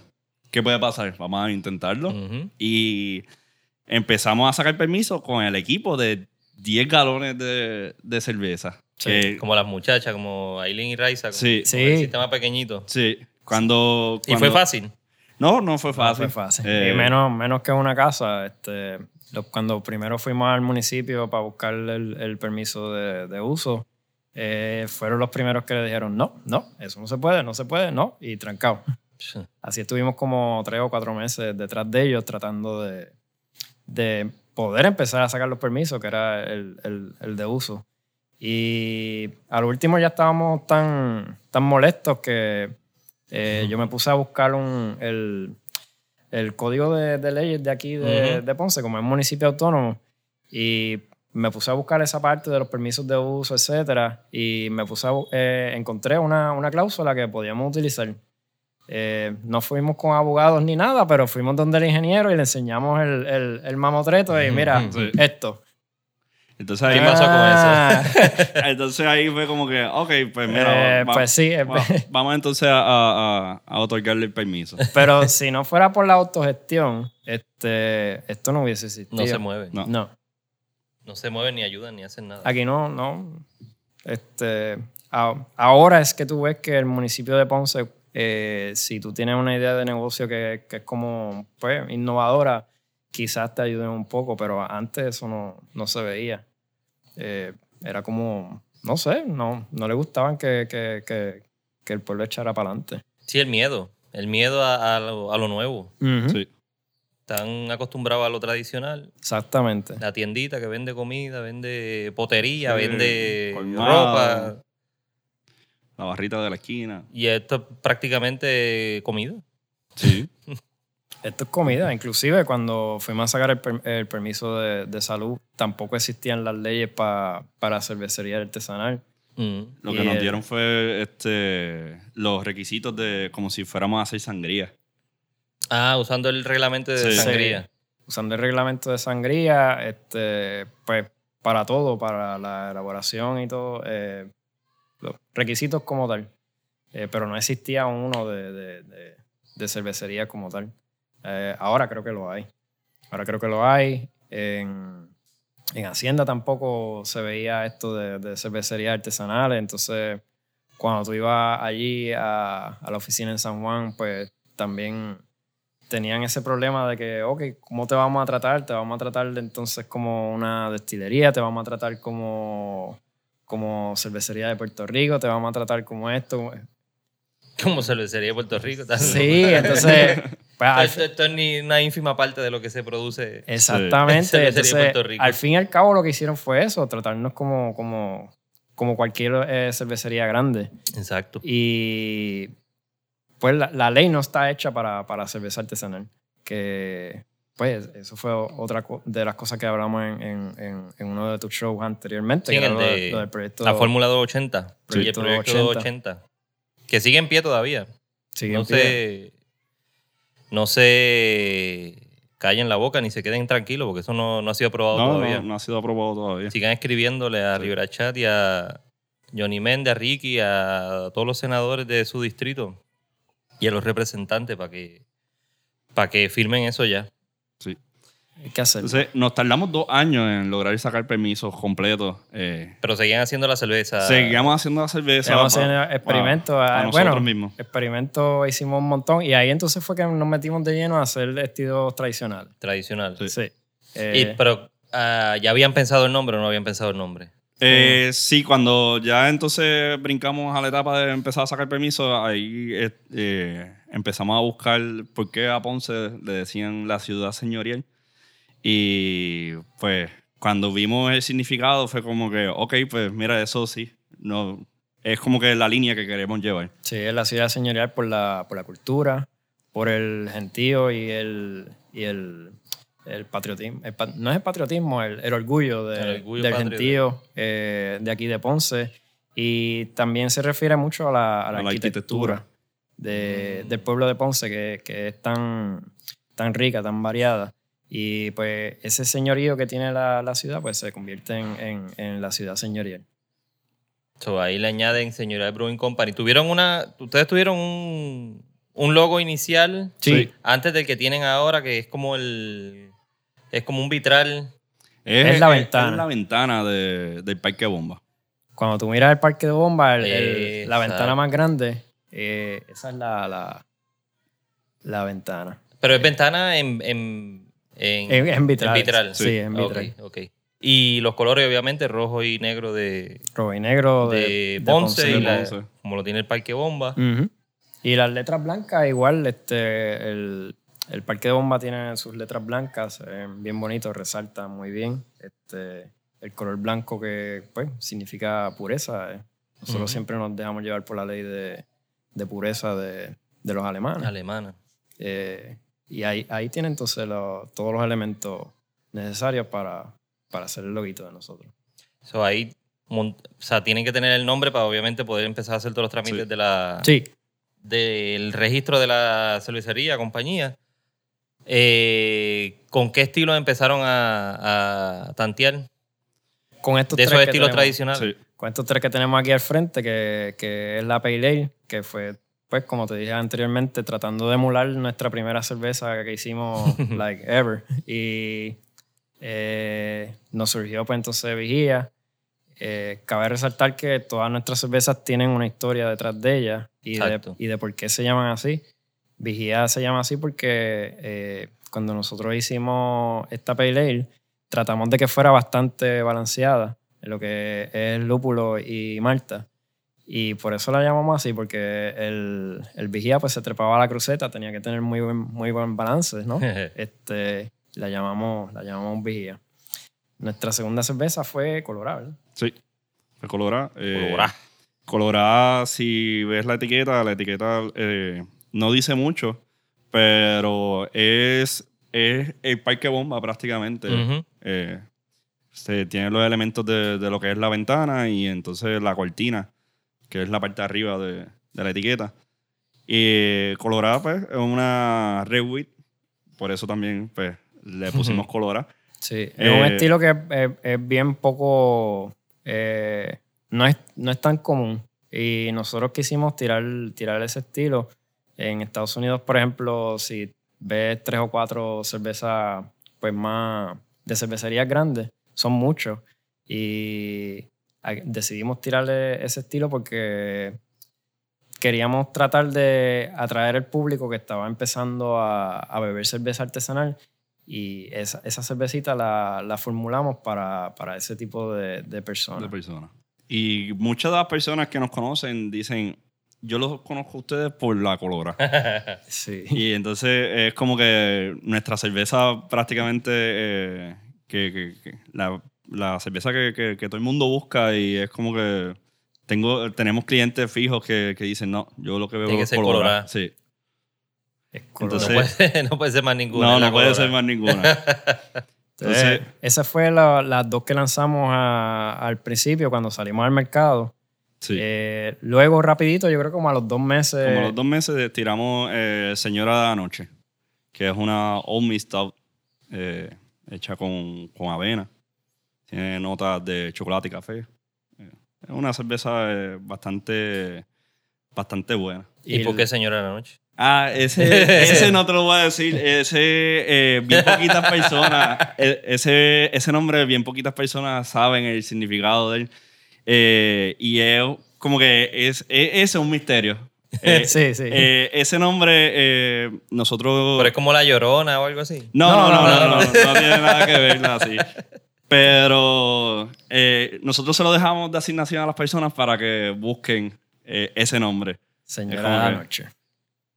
¿qué puede pasar? Vamos a intentarlo. Ujú. Y empezamos a sacar permiso con el equipo de 10 galones de, de cerveza. Sí, Que- Como las muchachas, como Aileen y Raiza. como- Sí. como el Sí. sistema pequeñito. sí. Cuando, Y fue cuando- fácil. No, no fue No fácil. fue fácil. Eh, Y menos, menos que una casa. Este, cuando primero fuimos al municipio para buscar el, el permiso de, de uso, eh, fueron los primeros que le dijeron, no, no, eso no se puede, no se puede, no, y trancado. Así estuvimos como tres o cuatro meses detrás de ellos tratando de, de poder empezar a sacar los permisos, que era el, el- el de uso. Y al último ya estábamos tan, tan molestos que eh, yo me puse a buscar un, el, el código de, de leyes de aquí de, Ujú. de Ponce, como es municipio autónomo, y me puse a buscar esa parte de los permisos de uso, etcétera, y me puse a, eh, encontré una, una cláusula que podíamos utilizar. Eh, no fuimos con abogados ni nada, pero fuimos donde el ingeniero y le enseñamos el, el, el mamotreto y mira, Sí. esto. Entonces ahí, ¿Qué pasó con Ah, entonces ahí fue como que, ok, pues mira, eh, va- pues sí, eh, va- vamos entonces a, a- a otorgarle el permiso. pero si no fuera por la autogestión, este, esto no hubiese existido. No se mueven. No. No. No se mueven ni ayudan ni hacen nada. Aquí no, no. Este, a- ahora es que tú ves que el municipio de Ponce, eh, si tú tienes una idea de negocio que, que es como pues, innovadora, quizás te ayuden un poco, pero antes eso no, no se veía. Eh, era como, no sé, no, no le gustaban que, que, que, que el pueblo echara para adelante. Sí, el miedo. El miedo a, a lo, a lo nuevo. Sí. Están acostumbrados a lo tradicional. Exactamente. La tiendita que vende comida, vende potería, Sí, vende ropa. La barrita de la esquina. Y esto es prácticamente comida. Sí. Esto es comida. Inclusive cuando fuimos a sacar el, per- el permiso de, de salud, tampoco existían las leyes pa- para cervecería artesanal. Mm. Lo Y que nos el- dieron fue este, los requisitos de como si fuéramos a hacer sangría. Ah, usando el reglamento de Sí. sangría. Usando el reglamento de sangría, este, pues para todo, para la elaboración y todo, eh, los requisitos como tal. Eh, pero no existía uno de, de- de- de cervecería como tal. Eh, ahora creo que lo hay. Ahora creo que lo hay. En, en Hacienda tampoco se veía esto de, de cervecerías artesanales. Entonces, cuando tú ibas allí a, a la oficina en San Juan, pues también tenían ese problema de que, ok, ¿cómo te vamos a tratar? Te vamos a tratar de, entonces como una destilería, te vamos a tratar como, como cervecería de Puerto Rico, te vamos a tratar como esto. Como cervecería de Puerto Rico. Sí, entonces, pues, al- Esto, esto es ni una ínfima parte de lo que se produce. exactamente. Cervecería de Entonces, Puerto Rico. al fin y al cabo lo que hicieron fue eso, tratarnos como, como, como cualquier eh, cervecería grande. Exacto. Y pues la, la ley no está hecha para, para cerveza artesanal. Que pues eso fue otra de las cosas que hablamos en, en, en, en uno de tus shows anteriormente. Sí, que era de lo del proyecto. La Fórmula 280. Y el Proyecto proyecto 280. 280. Que sigue en pie todavía. sigue no en pie. se, no se callen la boca ni se queden tranquilos porque eso no, no ha sido aprobado No, todavía. no, no ha sido aprobado todavía. Sigan escribiéndole a Rivera Chat y a Johnny Méndez, a Ricky, a todos los senadores de su distrito y a los representantes para que, para que firmen eso ya. Sí. Hay que hacerlo. Entonces, nos tardamos dos años en lograr sacar permisos completos. Eh, Pero seguían haciendo la cerveza. seguíamos haciendo la cerveza. Pa- haciendo experimentos. pa ah, nosotros bueno, mismos. experimentos hicimos un montón. Y ahí entonces fue que nos metimos de lleno a hacer estilos tradicionales. Tradicional. Sí. Sí. Y- Eh, pero ah, ya habían pensado el nombre o no habían pensado el nombre. Eh, sí, cuando ya entonces brincamos a la etapa de empezar a sacar permisos, ahí eh, empezamos a buscar por qué a Ponce le decían la ciudad señorial. Y pues cuando vimos el significado fue como que, ok, pues mira, eso sí, no, es como que la línea que queremos llevar. Sí, es la ciudad señorial por la, por la cultura, por el gentío y el, y el, el patriotismo. El no es el patriotismo, el, el orgullo, de- El orgullo del gentío eh, de aquí de Ponce. Y también se refiere mucho a la, a la A la arquitectura, arquitectura. de- del pueblo de Ponce, que, que es tan, tan rica, tan variada. Y pues ese señorío que tiene la, la ciudad, pues se convierte en, en- en la ciudad señorial. So, ahí le añaden Señora Brewing Company. ¿Tuvieron una, ustedes tuvieron un, un logo inicial Sí. antes del que tienen ahora, que es como el, es como un vitral. Es la ventana. Es la ventana de- del parque bomba. Cuando tú miras el parque de bomba, el- el- la ventana más grande, eh, esa es la, la, la ventana. Pero es ventana en, en, en, En, en vitral. en vitral. Sí, en vitral. Ok, ok. Y los colores, obviamente, rojo y negro de, Rojo y negro de, de, de Ponce, y de la- Ponce. como lo tiene el Parque Bomba. Ujú. Y las letras blancas, igual, este, el, el parque de bomba tiene sus letras blancas, ven bien bonitos, resalta muy bien. Este, el color blanco que pues, significa pureza. eh. Nosotros Ujú. siempre nos dejamos llevar por la ley de, de pureza de, de los alemanes. Alemana. Eh, y ahí, ahí tiene entonces lo- todos los elementos necesarios para, para hacer el loguito de nosotros. So, ahí, o sea, tienen que tener el nombre para obviamente poder empezar a hacer todos los trámites Sí. de la, Sí, del registro de la cervecería, compañía. Eh, ¿Con qué estilo empezaron a, a tantear? con estos De esos tres que estilos tenemos- tradicionales. Sí. con estos tres que tenemos aquí al frente, que, que es la Pale Ale, que fue, pues, como te dije anteriormente, tratando de emular nuestra primera cerveza que hicimos, like, ever. Y eh, nos surgió, pues, entonces Vigía. Eh, cabe resaltar que todas nuestras cervezas tienen una historia detrás de ellas y de, Exacto. y de por qué se llaman así. Vigía se llama así porque eh, cuando nosotros hicimos esta Pale Ale, tratamos de que fuera bastante balanceada en lo que es lúpulo y malta. Y por eso la llamamos así, porque el, el vigía pues se trepaba a la cruceta, tenía que tener muy buen, muy buen balance, ¿no? este, la llamamos, la llamamos vigía. Nuestra segunda cerveza fue colorada, ¿verdad? Sí. Fue colorada. eh, Colorá. colorada, si ves la etiqueta, la etiqueta eh, no dice mucho, pero es, es el parque bomba prácticamente. Ujú. Eh, se tiene los elementos de, de lo que es la ventana y entonces la cortina, que es la parte de arriba de, de la etiqueta. Y colorada, pues, es una red wheat, por eso también, pues, le pusimos colorada. Sí, es un Eh, estilo que es, es- es bien poco, eh, no, es, no es tan común. Y nosotros quisimos tirar, tirar ese estilo. En Estados Unidos, por ejemplo, si ves tres o cuatro cervezas pues más de cervecerías grandes, son muchos. Y decidimos tirarle ese estilo porque queríamos tratar de atraer al público que estaba empezando a, a beber cerveza artesanal y esa, esa cervecita la, la formulamos para, para ese tipo de, de personas. de personas. Y muchas de las personas que nos conocen dicen, yo los conozco a ustedes por la colora. Sí. y entonces es como que nuestra cerveza prácticamente, eh, que, que- que la, la cerveza que, que- que todo el mundo busca y es como que tengo, tenemos clientes fijos que, que dicen, no, yo lo que veo es ser colora. colorada. Sí. Es No colorado. Entonces- puede, ser- no puede ser más ninguna. No, no puede colorada. ser más ninguna. Entonces, Entonces- esas fueron la- las dos que lanzamos a- al principio cuando salimos al mercado. Sí. Eh, luego, rapidito, yo creo como a los dos meses. Como a los dos meses tiramos eh, Señora de la Noche, que es una Old Miss Stout eh, hecha con, con avena. Tiene notas de chocolate y café. Eh, es una cerveza eh, bastante, bastante buena. ¿Y por el- qué Señora de la Noche? Ah, ese, ese no te lo voy a decir. Ese, eh, bien poquitas personas, ese, ese nombre, bien poquitas personas saben el significado de él. Eh, y es como que es, es, ese es un misterio. Eh, Sí, sí. eh, ese nombre, eh, nosotros. Pero es como La Llorona o algo así. No, no, no, no, no, no, no, no, no tiene nada que ver así. Pero eh, nosotros se lo dejamos de asignación a las personas para que busquen eh, ese nombre. Señora es noche.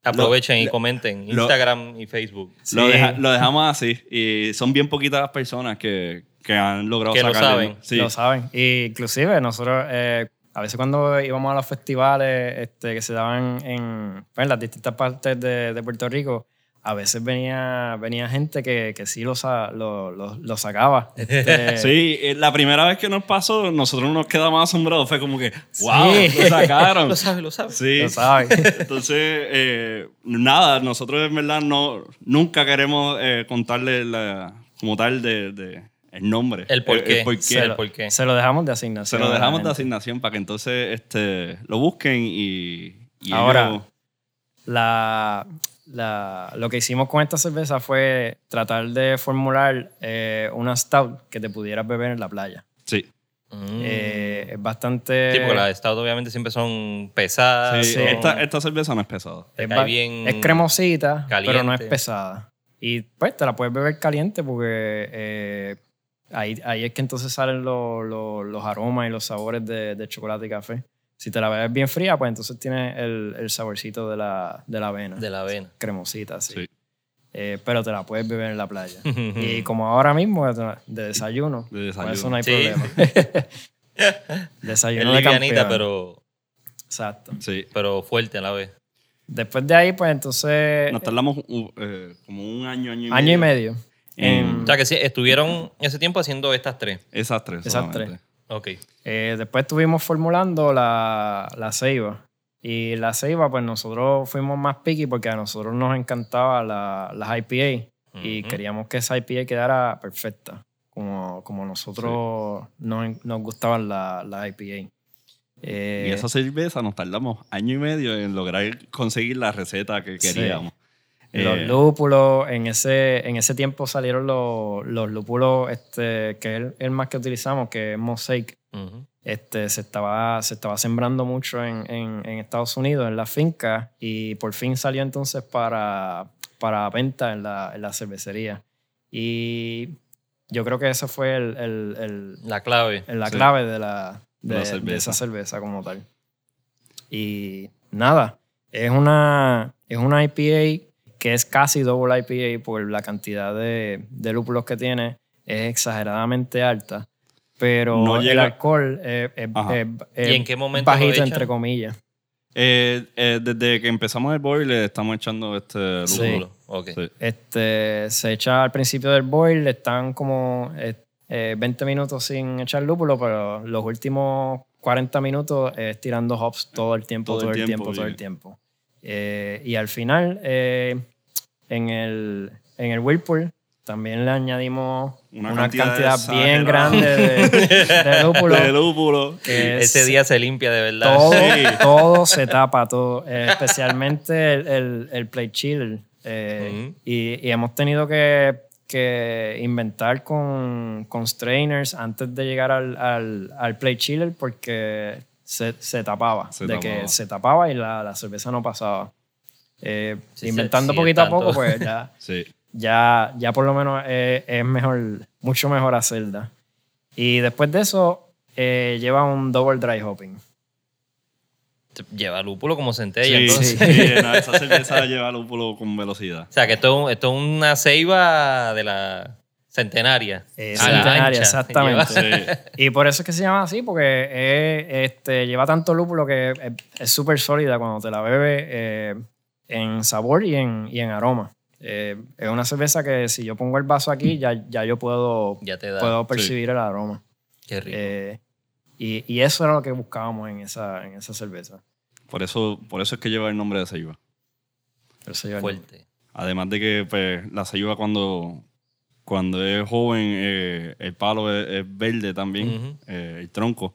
Aprovechen y comenten. lo- Instagram y Facebook. Lo, Sí. deja- lo dejamos así. Y son bien poquitas las personas que, que han logrado Que lo saben. Sí. Lo saben. Y inclusive nosotros, eh, a veces cuando íbamos a los festivales este, que se daban en, en las distintas partes de, de Puerto Rico, a veces venía, venía gente que, que sí lo, sa- lo, lo- lo sacaba. Este, Sí, eh, la primera vez que nos pasó, nosotros nos quedamos asombrados. Fue como que, wow, Sí. lo sacaron. Lo sabe, lo sabe. Sí. Lo saben. Entonces, eh, nada, nosotros en verdad no, nunca queremos eh, contarle la- como tal de, de el nombre. El por qué. por qué. se, el lo, por qué. se lo dejamos de Se asignación. lo a la dejamos de asignación para que entonces este, lo busquen y, y Ahora, ellos- La, la- lo que hicimos con esta cerveza fue tratar de formular eh, una stout que te pudieras beber en la playa. sí. Mm. Eh, es bastante... sí, porque las stout obviamente siempre son pesadas. Sí, son- Esta, esta cerveza no es pesada. es, bien es cremosita, pero no es pesada. Y pues te la puedes beber caliente porque eh, ahí, ahí es que entonces salen los, los- los aromas y los sabores de, de chocolate y café. Si te la bebes bien fría, pues entonces tiene el, el saborcito de la, de la avena. de la avena. cremosita, sí. Sí. Eh, pero te la puedes beber en la playa. y como ahora mismo de de desayuno, De con desayuno. eso no hay Sí. problema. Es desayuno de livianita, campeón. pero, Exacto. Sí. pero fuerte a la vez. Después de ahí, pues entonces, Nos tardamos uh, eh, como un año, año y año y medio. En, O sea que sí, estuvieron ese tiempo haciendo estas tres. Esas tres. Esas solamente. Ok. eh, después estuvimos formulando la, la ceiba. Y la ceiba, pues nosotros fuimos más picky porque a nosotros nos encantaba la, las IPA. Y Ujú. queríamos que esa IPA quedara perfecta. Como, como nosotros nos, nos gustaban las la IPA. Eh, Y esa cerveza nos tardamos año y medio en lograr conseguir la receta que Sí. Queríamos. Los Eh, lúpulos, en ese, en ese tiempo salieron los, los lúpulos, este, que es el, el más que utilizamos, que es Mosaic. Ujú. Este, se, estaba, se estaba sembrando mucho en, en, en Estados Unidos, en las fincas, y por fin salió entonces para, para venta en la, en la cervecería. Y yo creo que eso fue el, el- el- La clave. la Sí. clave de, la, De de, la cerveza. de esa cerveza como tal. Y nada, es una, es una IPA que es casi double IPA por la cantidad de, de lúpulos que tiene. Es exageradamente alta, pero No el llega- alcohol es, es- Ajá. es- ¿Y en qué momento bajito, entre comillas. eh, eh, desde que empezamos el boil le estamos echando este Sí. lúpulo. Sí. Este, se echa al principio del boil, están como eh, eh, 20 minutos sin echar lúpulo, pero los últimos 40 minutos es tirando hops todo el tiempo, todo, el tiempo, todo el tiempo. Eh, y al final, eh, en, el, en el whirlpool, también le añadimos Una una, cantidad cantidad, bien grande de, de lúpulo. De lúpulo. que es- Ese día se limpia de verdad. todo, Sí. todo se tapa, todo, eh, especialmente el, el, el plate chiller. eh, y, y hemos tenido que, que inventar con, con strainers antes de llegar al, al, al plate chiller porque se, se tapaba. Se de tapaba. que se tapaba y la, la cerveza no pasaba. Eh, Sí, inventando sí, poquito a poco, pues ya, Sí. ya, ya por lo menos eh, es mejor, mucho mejor hacerla. Y después de eso, eh, lleva un double dry hopping. Lleva lúpulo como centella. Sí, entonces. sí, no, esa cerveza lleva lúpulo con velocidad. O sea, que esto, es un- esto es una ceiba de la centenaria. Eh, A centenaria, ancha. exactamente. Sí. Y por eso es que se llama así, porque es, este, lleva tanto lúpulo que es- es súper sólida cuando te la bebes eh, en sabor y en, y en aroma. Eh, es una cerveza que si yo pongo el vaso aquí, ya, ya yo puedo, Ya te da. puedo percibir el aroma. Qué rico. Eh, y, y eso era lo que buscábamos en esa, en esa cerveza. Por eso, por eso es que lleva el nombre de Ceiba. Fuerte. Además de que pues, la Ceiba cuando, cuando es joven, eh, el palo es, es verde también, Ujú. eh, el tronco.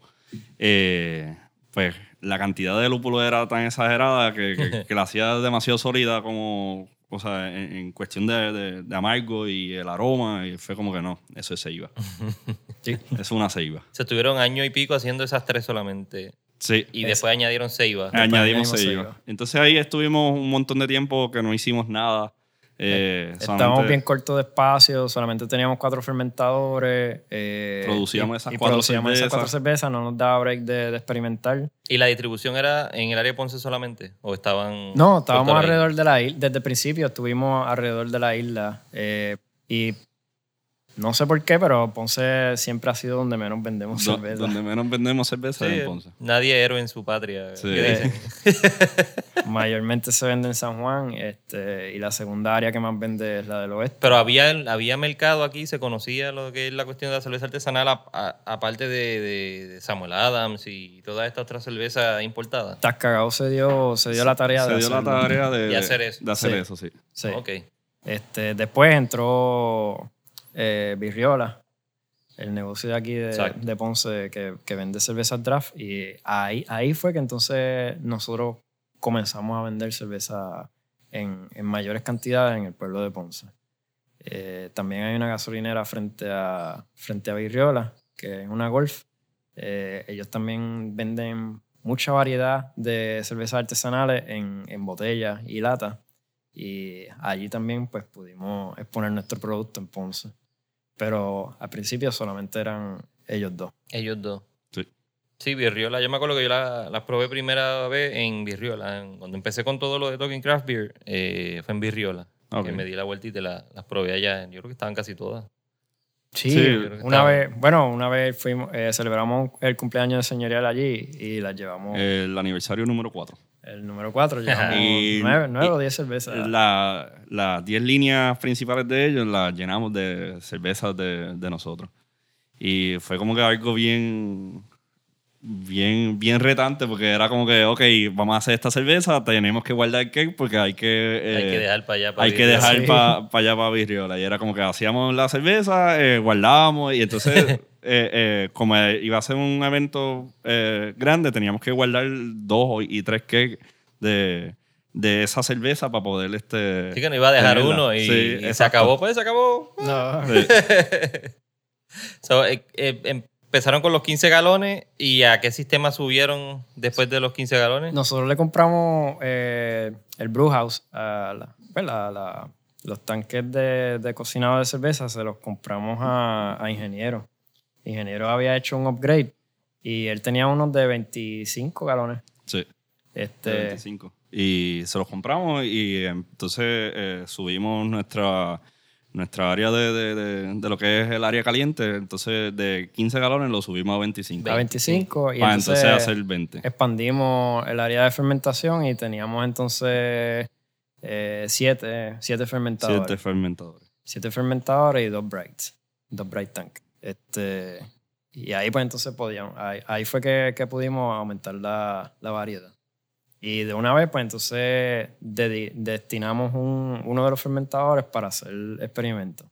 Eh, pues la cantidad de lúpulo era tan exagerada que, que- que la hacía demasiado sólida como, o sea, en, en cuestión de, de- de amargo y el aroma. Y fue como que no, eso es Ceiba. Sí. es una Ceiba. Se estuvieron año y pico haciendo esas tres solamente. Sí. Y después añadieron ceiba. Añadimos añadimos Ceiba. Ceiba. Entonces ahí estuvimos un montón de tiempo que no hicimos nada. Eh, Estábamos bien cortos de espacio, solamente teníamos cuatro fermentadores. eh, Producíamos y- esas y cuatro producíamos esas cervezas. cuatro cervezas, no nos daba break de, de experimentar. ¿Y la distribución era en el área de Ponce solamente? ¿O estaban.? No, estábamos alrededor de la isla. Desde el principio estuvimos alrededor de la isla. eh, y no sé por qué, pero Ponce siempre ha sido donde menos vendemos Do- cerveza. donde menos vendemos cerveza es Sí, en Ponce. nadie es héroe en su patria. Sí. ¿Qué dicen? Mayormente se vende en San Juan este, y la segunda área que más vende es la del oeste. Pero había, había mercado aquí, se conocía lo que es la cuestión de la cerveza artesanal, aparte de, de- de Samuel Adams y todas estas otras cervezas importadas. Tascagao se dio, se dio la tarea Se de dio la tarea de, De hacer eso. de hacer Sí. eso, sí. Sí. Ok. Este, después entró eh, Virriola el negocio de aquí de, Ponce que, que vende cerveza draft. Y ahí, ahí fue que entonces nosotros comenzamos a vender cerveza en, en mayores cantidades en el pueblo de Ponce. Eh, también hay una gasolinera frente a, frente a Virriola, que es una Golf. Eh, ellos también venden mucha variedad de cervezas artesanales en, en botellas y latas. Y allí también pues pudimos exponer nuestro producto en Ponce. Pero al principio solamente eran ellos dos. Ellos dos. Sí. Sí, Birriola. Yo me acuerdo que yo la- las probé primera vez en Birriola. Cuando empecé con todo lo de Talking Craft Beer, eh, fue en Birriola. Ok. Que me di la vuelta y te la- las probé allá. Yo creo que estaban casi todas. Sí, una estaba- vez, bueno, una vez fuimos, eh, celebramos el cumpleaños de señorial allí y las llevamos El aniversario número 4. El número 4, llevamos Y- nueve, nueve y- o diez cervezas. La- las 10 líneas principales de ellos las llenamos de cervezas de, de nosotros. Y fue como que algo bien, bien, bien retante porque era como que, ok, vamos a hacer esta cerveza, tenemos que guardar el cake porque hay que... hay que eh, dejar para allá. Para hay que Birriola. dejar Sí. para allá, para Virriola. Y era como que hacíamos la cerveza, eh, guardábamos, y entonces, eh, eh, como iba a ser un evento eh, grande, teníamos que guardar dos y tres cakes de, de esa cerveza para poder... Este, Así que no iba a dejar tenerla. uno y, Sí, y se acabó, pues se acabó. No. Sí. So, eh, eh, empezaron con los 15 galones y a qué sistema subieron después de los 15 galones. Nosotros le compramos eh, el brew house, a la- pues, la- la- los tanques de, de cocinado de cerveza, se los compramos a, a Ingeniero. Ingeniero había hecho un upgrade y él tenía unos de 25 galones. Sí, de Este, 25. Y se los compramos y eh, entonces eh, subimos nuestra, nuestra área de, de- de- de lo que es el área caliente. Entonces de 15 galones lo subimos a 25. a 25 y para entonces, entonces hacer 20. expandimos el área de fermentación y teníamos entonces eh, siete, siete fermentadores. Siete fermentadores. siete fermentadores y dos brights, dos bright tank. Este, y ahí pues entonces podíamos, ahí, ahí fue que, que pudimos aumentar la, la variedad. Y de una vez pues entonces dedi- destinamos un- uno de los fermentadores para hacer experimentos.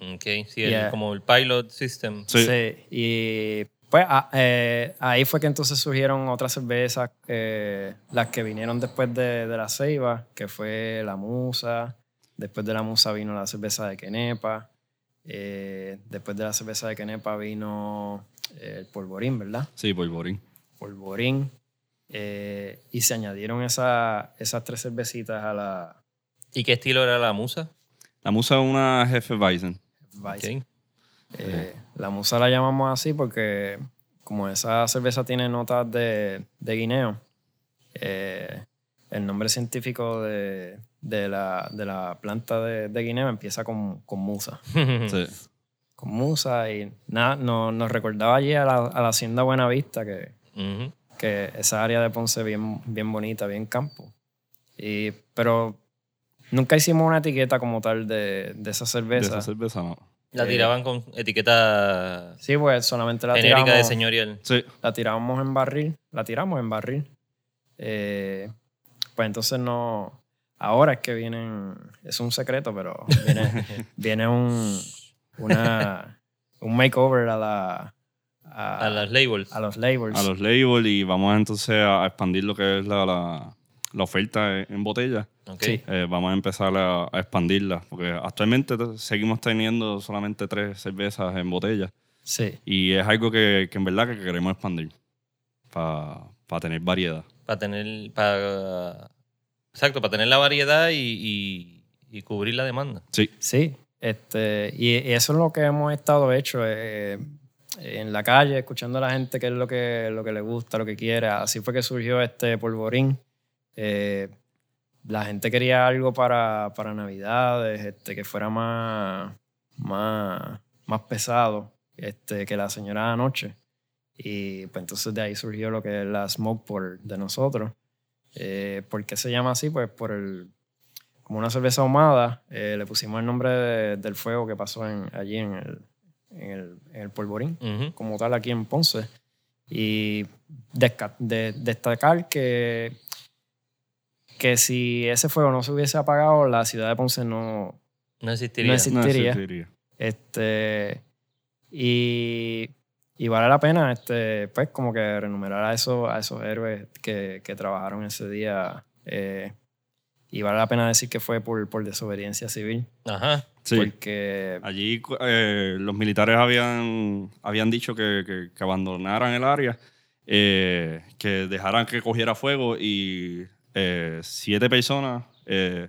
Ok, sí, el- Yeah. como el pilot system. Sí. Y pues a- eh, ahí fue que entonces surgieron otras cervezas, eh, las que vinieron después de, de la ceiba, que fue la musa. Después de la musa vino la cerveza de Kenepa. Eh, después de la cerveza de Kenepa vino eh, el polvorín, ¿verdad? Sí, polvorín. Polvorín. Eh, y se añadieron esa- esas tres cervecitas a la ¿Y qué estilo era la musa? La musa es una jefe Weizen. Weizen. Ok. Eh, la musa la llamamos así porque como esa cerveza tiene notas de, de guineo, eh, el nombre científico de, de la, de la planta de, de guineo empieza con, con musa. Sí. Con musa y nada, no- nos recordaba allí a la, a la hacienda Buenavista que, Ujú. Que esa área de Ponce bien, bien bonita, bien campo. Y, pero nunca hicimos una etiqueta como tal de, de esa De cerveza. esa cerveza no. La Eh, tiraban con etiqueta Sí, pues solamente la genérica tiramos. de señorial. Sí. la tiramos en barril, la tiramos en barril. Eh, pues entonces no, ahora es que vienen, es un secreto, pero viene, viene un, una, un makeover a la, a, A las labels. a los labels. A los labels y vamos entonces a expandir lo que es la, la, la oferta en, botella. Ok. Sí. Eh, vamos a empezar a, a expandirla porque actualmente te- seguimos teniendo solamente tres cervezas en botella Sí, y es algo que, que en verdad que queremos expandir para tener variedad. Para tener. Para, exacto, para tener la variedad y, y- y cubrir la demanda. Sí, sí. Este, y y eso es lo que hemos estado hecho eh, en la calle, escuchando a la gente qué es lo que, lo que le gusta, lo que quiere. Así fue que surgió este polvorín. Eh, la gente quería algo para, para Navidades, este, que fuera más, más, más pesado este, que la señora anoche. Y pues entonces de ahí surgió lo que es la Smoke Porter de nosotros. Eh, ¿Por qué se llama así? Pues por el, como una cerveza ahumada, eh, le pusimos el nombre de- del fuego que pasó allí en el, en el, en el polvorín Ujú. como tal aquí en Ponce. Y desca- de- destacar que, que si ese fuego no se hubiese apagado, la ciudad de Ponce no, No existiría. No existe- no Existiría. existiría. este, y, y vale la pena, este, pues, como que renumerar a esos, a esos héroes que, que trabajaron ese día. eh, y vale la pena decir que fue por, por desobediencia civil. Ajá. Sí. Porque Allí eh, los militares habían, habían dicho que, que- que abandonaran el área, eh, que dejaran que cogiera fuego y eh, siete personas eh,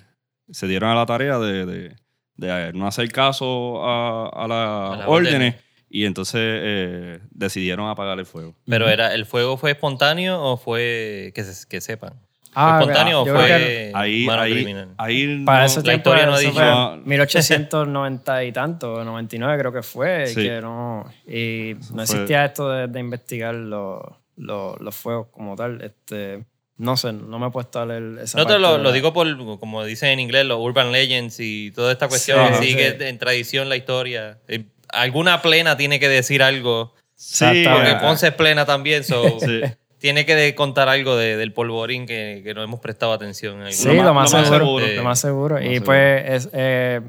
se dieron a la tarea de, de- de no hacer caso a, a las órdenes órdenes. y entonces eh, decidieron apagar el fuego. Pero era, ¿el fuego fue espontáneo o fue que, se- que sepan? Ah, ¿Fue espontáneo o fue Ahí, mano ahí, criminal? ahí para no- ese la tiempo, historia no ha eso No. 1890 y tanto, 99 creo que fue, y Sí. que no, y no fue- existía esto de, de investigar los, los, los fuegos como tal. Este, no sé, no me he puesto a leer esa No te lo, lo la- digo por, como dicen en inglés, los urban legends y toda esta cuestión Sí, que sigue sí. en tradición la historia. Eh, Alguna plena tiene que decir algo, Sí, porque Ponce es plena también, so sí. Tiene que de- contar algo de- del polvorín que, que no hemos prestado atención. en Sí, algún lo momento. más, lo más seguro, seguro. Eh, lo más seguro. Lo y más pues es, eh,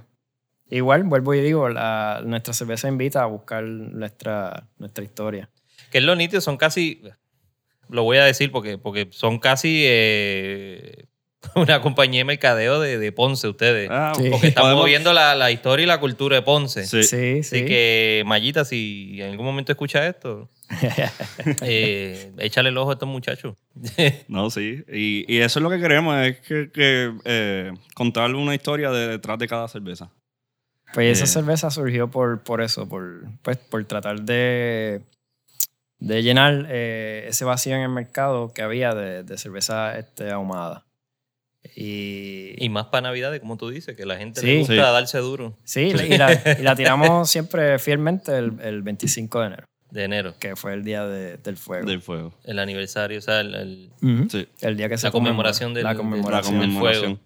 igual, vuelvo y digo, la, nuestra cerveza invita a buscar nuestra, nuestra historia. Que es lo nítido, son casi, lo voy a decir porque, porque son casi eh, una compañía de mercadeo de, de Ponce ustedes. Ah, Sí. Porque están podemos- moviendo la, la historia y la cultura de Ponce. Sí. Sí, sí. Así que, Mayita, si en algún momento escucha esto, eh, échale el ojo a estos muchachos. No, sí. Y, y eso es lo que queremos, es que, que, eh, contar una historia de detrás de cada cerveza. Pues esa Eh. cerveza surgió por, por eso, por, pues, por tratar de, de llenar eh, ese vacío en el mercado que había de, de cerveza este, ahumada. Y, y más para Navidades, como tú dices, que la gente Sí. le gusta Sí. darse duro sí, y la, y la tiramos siempre fielmente el, el 25 de enero, de enero, que fue el día de- del fuego. Del fuego. el aniversario, o sea, el- el- Ujú. Sí. El día que se La conmemoración conmemora- del- la del- La conmemoración. del fuego.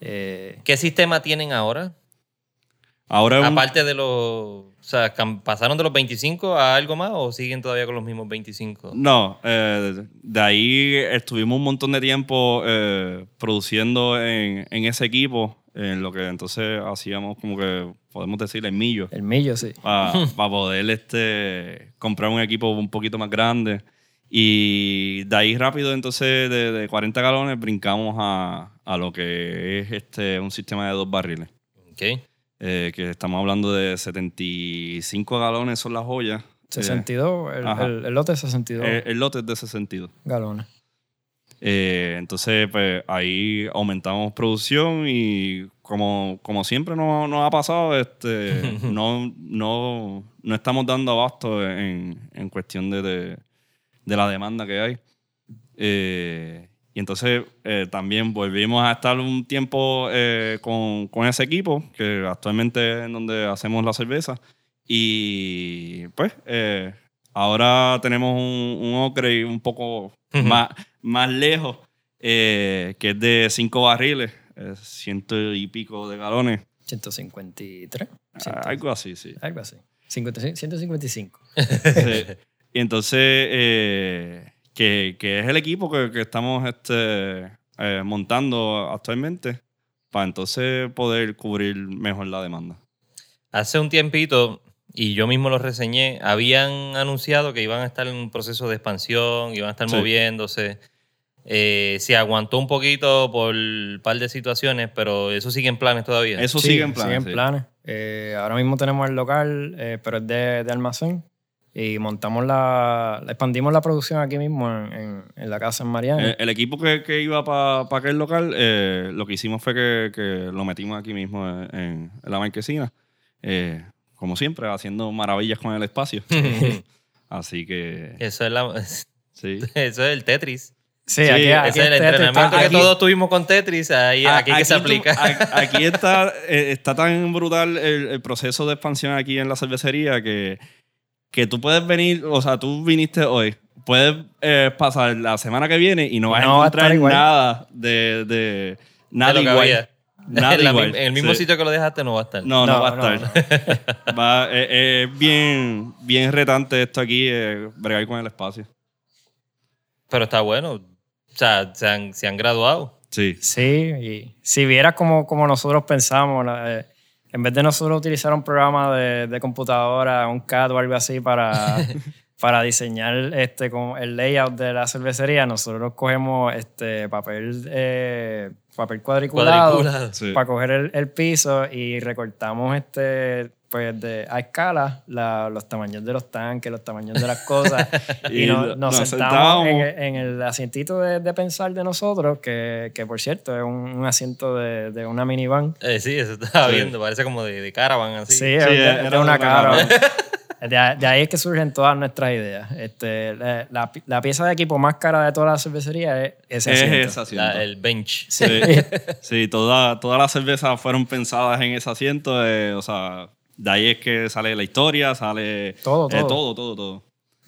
Eh, ¿Qué sistema tienen ahora? Ahora es un- Aparte de los... O sea, ¿pasaron de los 25 a algo más o siguen todavía con los mismos 25? No, eh, de ahí estuvimos un montón de tiempo eh, produciendo en, en ese equipo, en lo que entonces hacíamos como que, podemos decir, el millo, el millo, sí. para poder este, comprar un equipo un poquito más grande. Y de ahí rápido, entonces, de, de 40 galones, brincamos a, a lo que es este, un sistema de dos barriles. Ok. Eh, que estamos hablando de 75 galones son las joyas. 62, el, Ajá. el- el lote 62 Eh, el lote es de ese sentido. galones. Eh, entonces, pues ahí aumentamos producción y como, como siempre nos, nos ha pasado, este, no, no, no estamos dando abasto en, en cuestión de, de, de la demanda que hay. Y entonces eh, también volvimos a estar un tiempo eh, con, con ese equipo, que actualmente es donde hacemos la cerveza. Y pues eh, ahora tenemos un, un upgrade un poco más, más lejos, eh, que es de cinco barriles, eh, ciento y pico de galones. 153. Ah, Algo así, sí. Algo así. 55, 155. Sí. Y entonces, eh, que, que es el equipo que, que estamos este, eh, montando actualmente para entonces poder cubrir mejor la demanda. Hace un tiempito, y yo mismo lo reseñé, habían anunciado que iban a estar en un proceso de expansión, iban a estar Sí. moviéndose. Eh, se aguantó un poquito por un par de situaciones, pero eso sigue en planes todavía. Eso Sí, sigue en plan. sigue en planes. Eh, ahora mismo tenemos el local, eh, pero es de, de almacén. Y montamos la, expandimos la producción aquí mismo en, en- en la casa en Mariana. El, el equipo que, que iba para aquel local, eh, lo que hicimos fue que, que lo metimos aquí mismo en, en la marquesina. Eh, como siempre, haciendo maravillas con el espacio. Así que, eso, es la- sí. eso es el Tetris. sí, sí, aquí, Ese aquí es el entrenamiento está- que aquí- todos tuvimos con Tetris, ahí, A- aquí, que se tú- aplica. a- aquí está, eh, está tan brutal el, el proceso de expansión aquí en la cervecería que, que tú puedes venir, o sea, tú viniste hoy, puedes eh, pasar la semana que viene y no vas No a encontrar igual. nada de, de nada de lo que igual. había. Nada en, igual, en el mismo sí. sitio que lo dejaste no va a estar. No, no, No, va a no, estar. Va, eh, es bien, bien retante esto aquí, eh, bregar con el espacio. Pero está bueno. O sea, se han, se han graduado. Sí. Sí, y si vieras como, como nosotros pensamos, la, eh, en vez de nosotros utilizar un programa de, de computadora, un CAD o algo así para, para diseñar este, el layout de la cervecería, nosotros cogemos este, papel, eh, papel cuadriculado, Cuadriculado. Sí. para coger el, el piso y recortamos este pues de, a escala la- los tamaños de los tanques, los tamaños de las cosas y, Y no- lo- nos, nos sentamos en, sentábamos. en el asientito de, de pensar de nosotros, que, que por cierto es un, un asiento de, de una minivan. Eh, sí, eso estaba Sí. viendo. Parece como de, de caravan así. Sí, de, era una una cara. cara. De, ahí- de ahí es que surgen todas nuestras ideas. Este, la, la pi- la pieza de equipo más cara de toda la cervecería es ese Es asiento. ese asiento. La- el bench. Sí. Sí, sí toda- todas las cervezas fueron pensadas en ese asiento. eh, o sea, de ahí es que sale la historia, sale Todo, eh, todo. todo, todo, todo.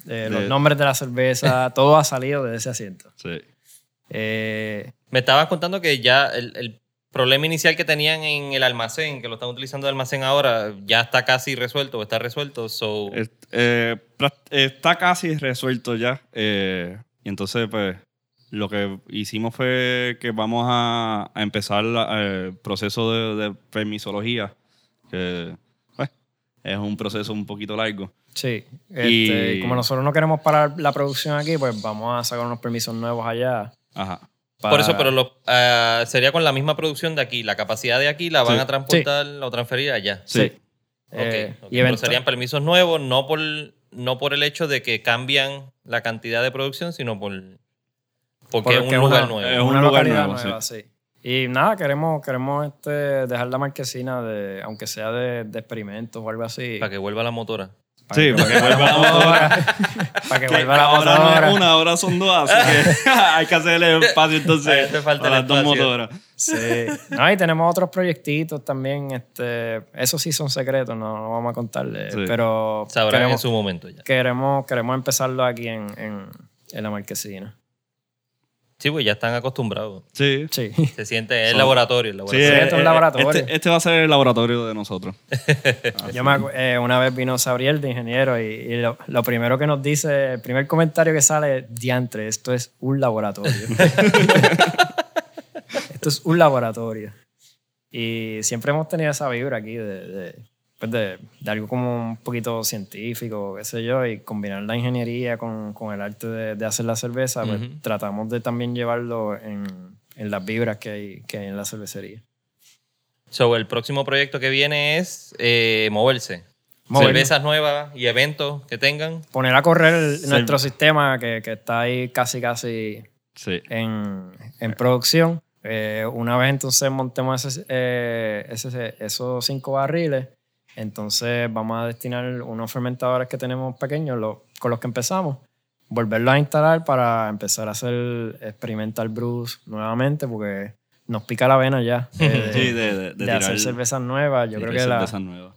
Eh, los nombres de la cerveza, todo ha salido de ese asiento. Sí. Eh, Me estabas contando que ya el, el problema inicial que tenían en el almacén, que lo están utilizando de almacén ahora, ya está casi resuelto o está resuelto. So, eh, está casi resuelto ya. eh, y entonces, pues, lo que hicimos fue que vamos a, a empezar la- el proceso de, de permisología, que pues, es un proceso un poquito largo. sí. Este, y como nosotros no queremos parar la producción aquí, pues vamos a sacar unos permisos nuevos allá. Ajá. Por eso, pero lo- ah, sería con la misma producción de aquí. La capacidad de aquí la van Sí. a transportar o transferir allá. Sí. Ok, Eh, y Pero serían permisos nuevos, no por, no por el hecho de que cambian la cantidad de producción, sino por porque, es un lugar una- nuevo. es una un lugar localidad nuevo, nueva, sí. Y nada, queremos, queremos este, dejar la marquesina de, aunque sea de, de experimentos o algo así. Para que vuelva la motora. Sí, para que vuelva la motora. Para que vuelva la ahora no motora. es una, ahora son dos, así que hay que hacerle espacio entonces te falta las dos motoras. Sí. No, y tenemos otros proyectitos también. Este, esos sí son secretos, no, no vamos a contarles. Sí. Pero Sabrán en su momento ya. queremos, queremos empezarlo aquí en, en, en la marquesina. Sí, pues ya están acostumbrados. Sí. Sí. Se siente el laboratorio. El Sí, laboratorio. esto es un eh, laboratorio. Este, este va a ser el laboratorio de nosotros. Yo me eh, una vez vino Sabriel de ingeniero y, y lo, lo primero que nos dice, el primer comentario que sale es, diantre, esto es un laboratorio. esto es un laboratorio. Y siempre hemos tenido esa vibra aquí de, de, pues de, de algo como un poquito científico, qué sé yo, y combinar la ingeniería con, con el arte de, de hacer la cerveza, pues Ujú. tratamos de también llevarlo en, en las vibras que hay, que hay en la cervecería. So, el próximo proyecto que viene es eh, moverse. Cervezas nuevas y eventos que tengan. Poner a correr el- Sí. nuestro sistema que, que está ahí casi, casi Sí. en, en producción. Eh, una vez entonces montemos ese- eh, ese- esos cinco barriles, entonces vamos a destinar unos fermentadores que tenemos pequeños los- con los que empezamos, volverlos a instalar para empezar a hacer experimental brews nuevamente porque nos pica la vena ya eh, de, Sí, de, de, de de tirar- hacer cervezas nuevas. Yo creo que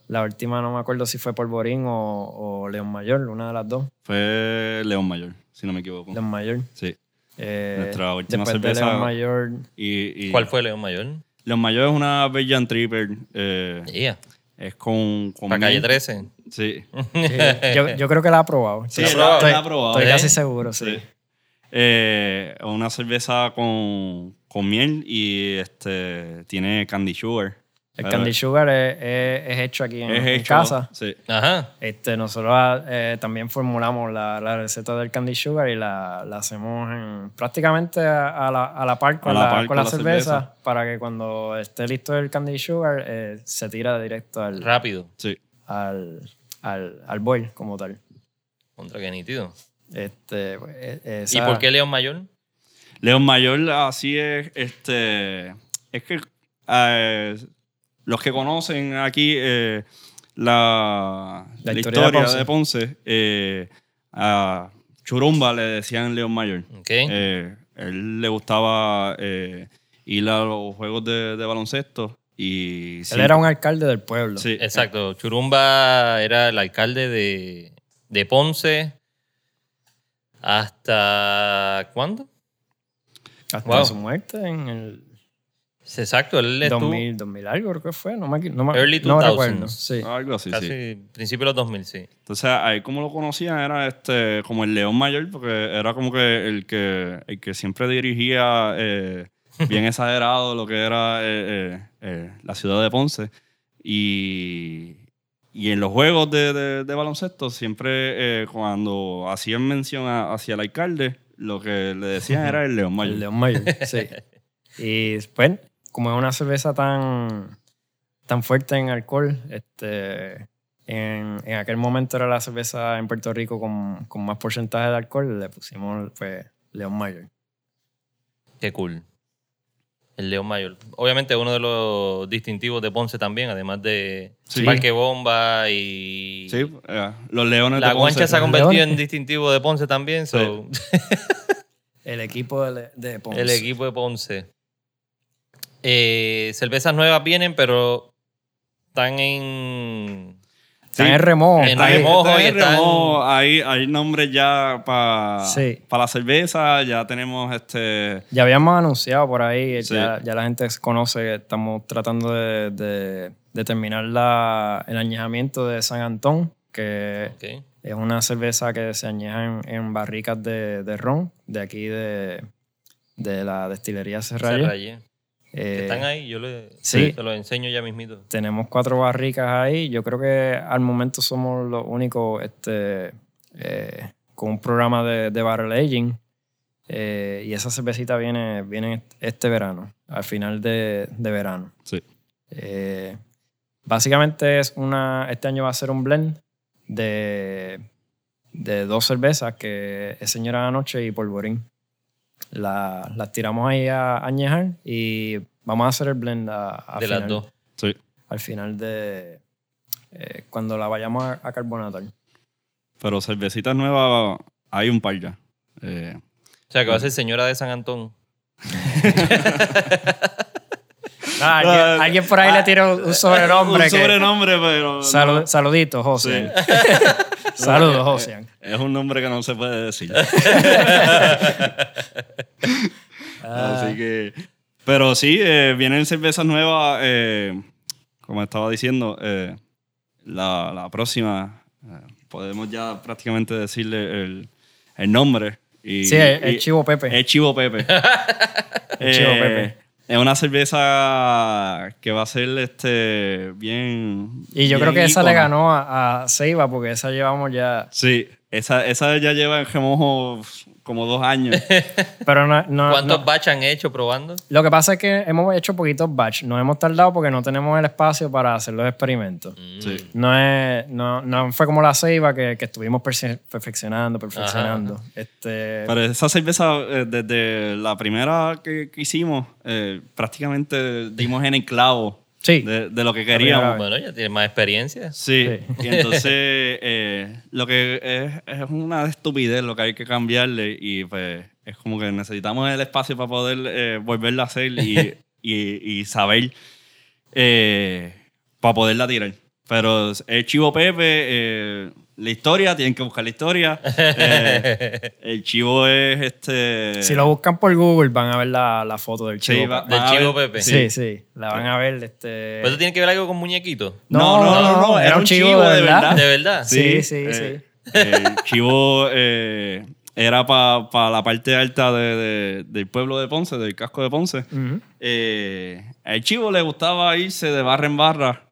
la, última no me acuerdo si fue Polvorín o, o León Mayor, una de las dos. Fue León Mayor, si no me equivoco. León Mayor. Sí. Eh, Nuestra última cerveza- León Mayor Y, y ¿Cuál fue León Mayor? León Mayor es una Belgian Tripper. eh, Yeah. Es con. con Para calle miel. 13. Sí. Sí, yo, yo creo que la ha probado. Sí, la- estoy, la ha probado. estoy ¿Eh? casi seguro, sí. Sí. Eh, una cerveza con, con miel y este tiene candy sugar. El candy sugar es, es- es hecho aquí en, es en hecho- casa. Sí. Ajá. Este, nosotros eh, también formulamos la, la receta del candy sugar y la, la hacemos en, prácticamente a, a la, a la par con A la la, par con con la la cerveza, cerveza. para que cuando esté listo el candy sugar eh, se tira directo al, Rápido. Sí. al, al, al boil como tal. Contra que nítido. Este, pues, eh, ¿Y esa- por qué León Mayor? León Mayor así es, este, es que eh, los que conocen aquí eh, la, La la historia de Ponce. de Ponce, eh, a Churumba le decían León Mayor. Ok. Eh, él le gustaba eh, ir a los juegos de, de baloncesto y Él era un alcalde del pueblo. sí, Exacto. Churumba era el alcalde de, de Ponce hasta... ¿Cuándo? Hasta Wow. su muerte en el Exacto, él estuvo 2000, 2000 algo creo que fue. No me, no me, Early no 2000s. recuerdo. Sí. algo así, casi sí. principio de los 2000, sí. Entonces, ahí como lo conocían era este como el León Mayor, porque era como que el que, el que siempre dirigía eh, bien exagerado lo que era eh, eh, eh, la ciudad de Ponce. y, y en los juegos de, de- de baloncesto, siempre eh, cuando hacían mención a- hacia el alcalde, lo que le decían era el León Mayor. El León Mayor, sí. Y pues, como es una cerveza tan, tan fuerte en alcohol, este, en, en aquel momento era la cerveza en Puerto Rico con, con más porcentaje de alcohol, le pusimos pues, León Mayor. Qué cool. El León Mayor. Obviamente uno de los distintivos de Ponce también, además de Sí. Parque Bomba y... Sí, eh, los Leones La de Ponce. guancha se ha convertido Leones. en distintivo de Ponce también. so, El equipo de, de Ponce. el equipo de Ponce. Eh, cervezas nuevas vienen, pero están en... Está en remojo. En remojo está y en están- remojo. Hay, hay nombres ya para Sí. la cerveza. Ya tenemos este. Ya habíamos anunciado por ahí, Sí. ya, ya la gente conoce que estamos tratando de, de- de terminar la- el añejamiento de San Antón, que es una cerveza que se añeja en, en barricas de, de ron, de aquí de, de la destilería Serraya. Eh, Están ahí, yo le, sí. te los enseño ya mismito. tenemos cuatro barricas ahí. Yo creo que al momento somos los únicos este, eh, con un programa de, de barrel aging. Eh, y esa cervecita viene, viene este verano, al final de, de verano. Sí. Eh, básicamente es una, este año va a ser un blend de, de dos cervezas que es Señora Anoche y Polvorín. La- las tiramos ahí a añejar y vamos a hacer el blend a, a de las dos. Sí. al final de eh, cuando la vayamos a, a carbonatar. Pero cervecitas nuevas hay un par ya. Eh, O sea, que va a ser señora de San Antón. Ah, alguien, alguien por ahí le tiró un sobrenombre. un que- sobrenombre, pero. Salu- no. saluditos, José. Saludos, José. Es un nombre que no se puede decir. Ah. Así que. Pero sí, eh, vienen cervezas nuevas. eh, como estaba diciendo, eh, la, la próxima. eh, podemos ya prácticamente decirle el, el nombre. Y, Sí, y- chivo Pepe. Es Chivo Pepe. El Chivo Pepe. Es una cerveza que va a ser este bien. y yo bien creo que esa le ganó a, a Ceiba porque esa llevamos ya. Sí, esa, esa ya lleva en remojo como dos años. Pero no, no- ¿Cuántos no- batch han hecho probando? Lo que pasa es que hemos hecho poquitos batch. Nos hemos tardado porque no tenemos el espacio para hacer los experimentos. Sí. No, es, no, no fue como la ceiba que, que estuvimos perfe- perfeccionando, perfeccionando. Este, Pero esa cerveza, eh, desde la primera que, que hicimos, eh, prácticamente dimos en el clavo Sí. de, de lo que queríamos. Bueno, ya tiene más experiencia. Sí, Sí. y entonces eh, lo que es, es una estupidez lo que hay que cambiarle y pues es como que necesitamos el espacio para poder eh, volverla a hacer y, y- y saber eh, para poderla tirar. Pero el Chivo Pepe, eh, la historia, tienen que buscar la historia. Eh, el Chivo es este... si lo buscan por Google van a ver la, la foto del Sí, chivo. va-. Del a Chivo ver- Pepe. sí, sí, la van a ver. Este... ¿Pero eso tiene que ver algo con muñequitos? No, no, no, no, era un chivo de verdad. ¿De verdad? Sí, sí, eh, sí. El chivo eh, era para la parte alta de- de- del pueblo de Ponce, del casco de Ponce. Ujú. Eh, al chivo le gustaba irse de barra en barra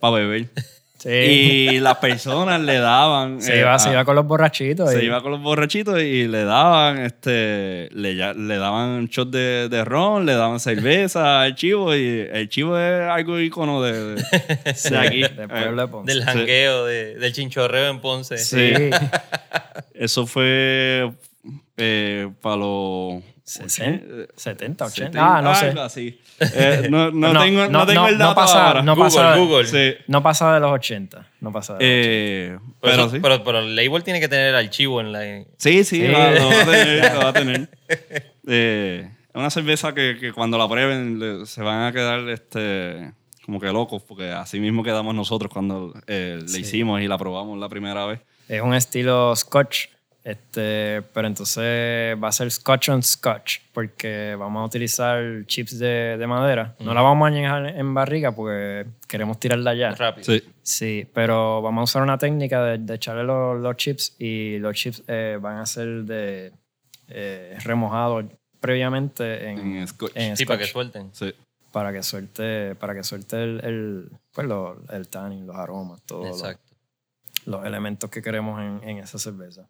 para beber. Sí. Y las personas le daban. se, eh, iba, a- se iba con los borrachitos. se y- iba con los borrachitos y le daban este le, ya- le daban shot de, de ron, le daban cerveza al chivo y el chivo es algo icono de, de- Sí, de aquí. del pueblo de Ponce. Del jangueo, de- del chinchorreo en Ponce. Sí. Eso fue para los 60, 70, 80. 70, Ah, no sé. así. Eh, no, no No, tengo, no, no, tengo no, el no dato pasa- ahora. no Google, pasa- Google. Sí. No pasa de los 80. No pasa de los Eh, Pero, sí. pero, pero el label tiene que tener el archivo en la... Sí, sí, Sí. Lo, lo va a tener. lo va a tener. Eh, es una cerveza que, que cuando la prueben le- se van a quedar este, como que locos, porque así mismo quedamos nosotros cuando eh, le Sí. hicimos y la probamos la primera vez. 80. Es un estilo Scotch. Este, pero entonces va a ser Scotch on Scotch. Porque vamos a utilizar chips de, de madera. No la vamos a añejar en barriga porque queremos tirarla ya. Rápido. Sí. Sí, pero vamos a usar una técnica de, de echarle los, los chips y los chips eh, van a ser de eh, remojados previamente en, En Scotch. en Sí, para que suelten. Sí. para que suelte, para que suelte el, el, pues lo- el tannin, los aromas, todos los, los elementos que queremos en, en esa cerveza.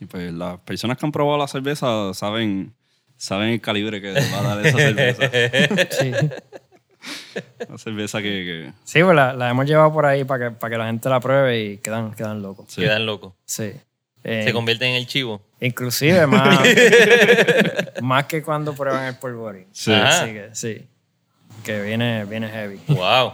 Y pues las personas que han probado la cerveza saben, saben el calibre que va a dar esa cerveza. Sí, La cerveza que... que- sí pues la, la hemos llevado por ahí para que, para que la gente la pruebe y quedan, quedan locos. sí. Quedan locos. Sí. Eh, Se convierten en el chivo. inclusive más, más que cuando prueban el polvorín. Sí. Ajá. Así que sí. Que viene, viene heavy. Wow.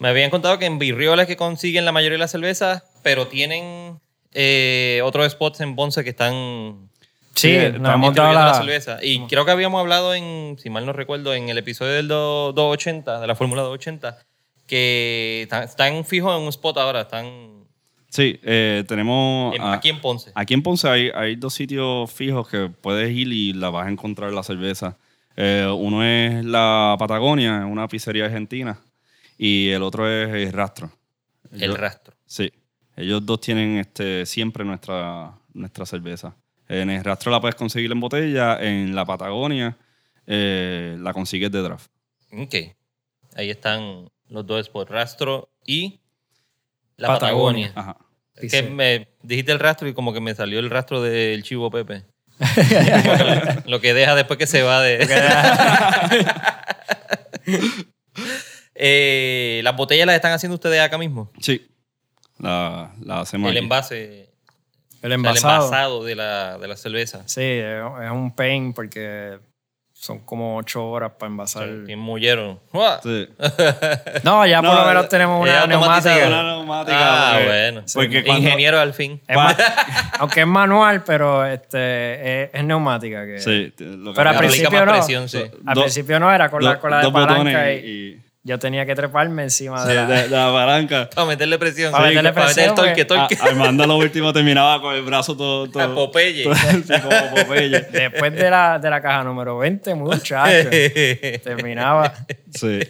Me habían contado que en Virriola es que consiguen la mayoría de las cervezas, pero tienen eh, otros spots en Ponce que están Sí, Sí, nos estamos hemos dado la la, cerveza. Y creo que habíamos hablado en, si mal no recuerdo, en el episodio del do- 280, de la Fórmula 280, que están, están fijos en un spot ahora, están Sí, eh, tenemos... en- a- aquí en Ponce. Aquí en Ponce hay, hay dos sitios fijos que puedes ir y la vas a encontrar la cerveza. Eh, uno es la Patagonia, una pizzería argentina, y el otro es el Rastro. El Ellos- rastro. Sí, ellos dos tienen este, siempre nuestra, nuestra cerveza. En el Rastro la puedes conseguir en botella, en la Patagonia eh, la consigues de draft. Ok. Ahí están los dos spots, rastro y la Patagonia. Patagonia. Ajá. Es que Sí. me dijiste el rastro y como que me salió el rastro del chivo Pepe. Que lo que deja después que se va de... Eh, las botellas las están haciendo ustedes acá mismo. Sí, la, la hacemos El aquí. envase, el o sea, el envasado. envasado de la, de la cerveza. Sí, es un pain porque son como ocho horas para envasar. Bien mullero. ¡Uah! Sí. No, ya por No, lo menos tenemos una neumática. Una neumática. Ah, porque- bueno. Porque cuando- Ingeniero al fin. Es ma- aunque es manual, pero este, es, es neumática. Que, Sí, lo que Pero al principio no. presión, sí. Al Do- principio no era con la, do- con la de dos palanca y, y, yo tenía que treparme encima sí, de la... de, de la palanca. Para meterle presión. Para Sí, meterle para meter el presión, torque, torque. A- Armando lo último terminaba con el brazo todo. todo Popeye. todo- sí, como Popeye. Después de la, de la caja número 20, muchacho, terminaba. Sí.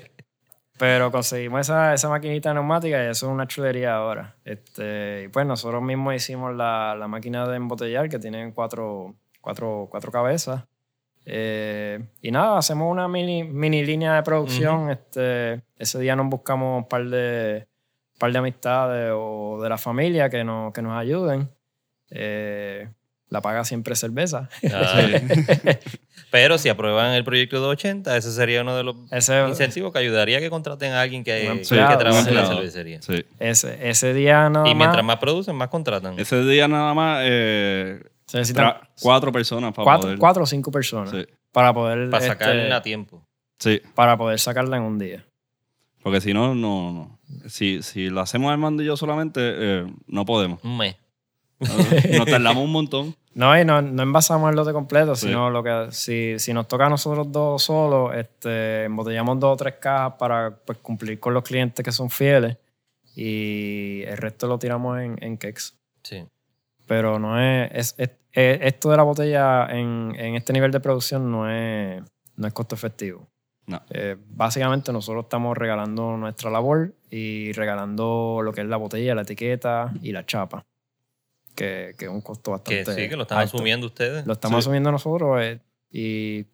Pero conseguimos esa, esa maquinita neumática y eso es una chulería ahora. Este, y pues nosotros mismos hicimos la, la máquina de embotellar que tiene cuatro, cuatro, cuatro cabezas. Eh, y nada, hacemos una mini, mini línea de producción. este, ese día nos buscamos un par de, par de amistades o de la familia que nos, que nos ayuden. Eh, la paga siempre cerveza. Ah. Pero si aprueban el proyecto 280, ese sería uno de los Ese, incentivos que ayudaría a que contraten a alguien que, trabaje en la cervecería. Sí. ese, ese día nada Y mientras más más producen, más contratan. Ese día nada más eh, se necesitan tra- cuatro personas para cuatro, poder. cuatro o cinco personas Sí. para poder para este, sacarla a tiempo. Sí, para poder sacarla en un día. porque si no, no. no. Si, si lo hacemos Armando y yo solamente, eh, no podemos. Un mes. Nos tardamos un montón. No, y no, no envasamos el lote completo, Sí. sino lo que si, si nos toca a nosotros dos solos, este, embotellamos dos o tres cajas para pues, cumplir con los clientes que son fieles y el resto lo tiramos en, en cakes. Sí. Pero no es, es- es- es- esto de la botella en, en este nivel de producción no es, no es costo efectivo. No. Eh, básicamente nosotros estamos regalando nuestra labor y regalando lo que es la botella, la etiqueta y la chapa, que, que es un costo Que bastante sí, que lo están alto. asumiendo ustedes. Lo estamos Sí. asumiendo nosotros eh, y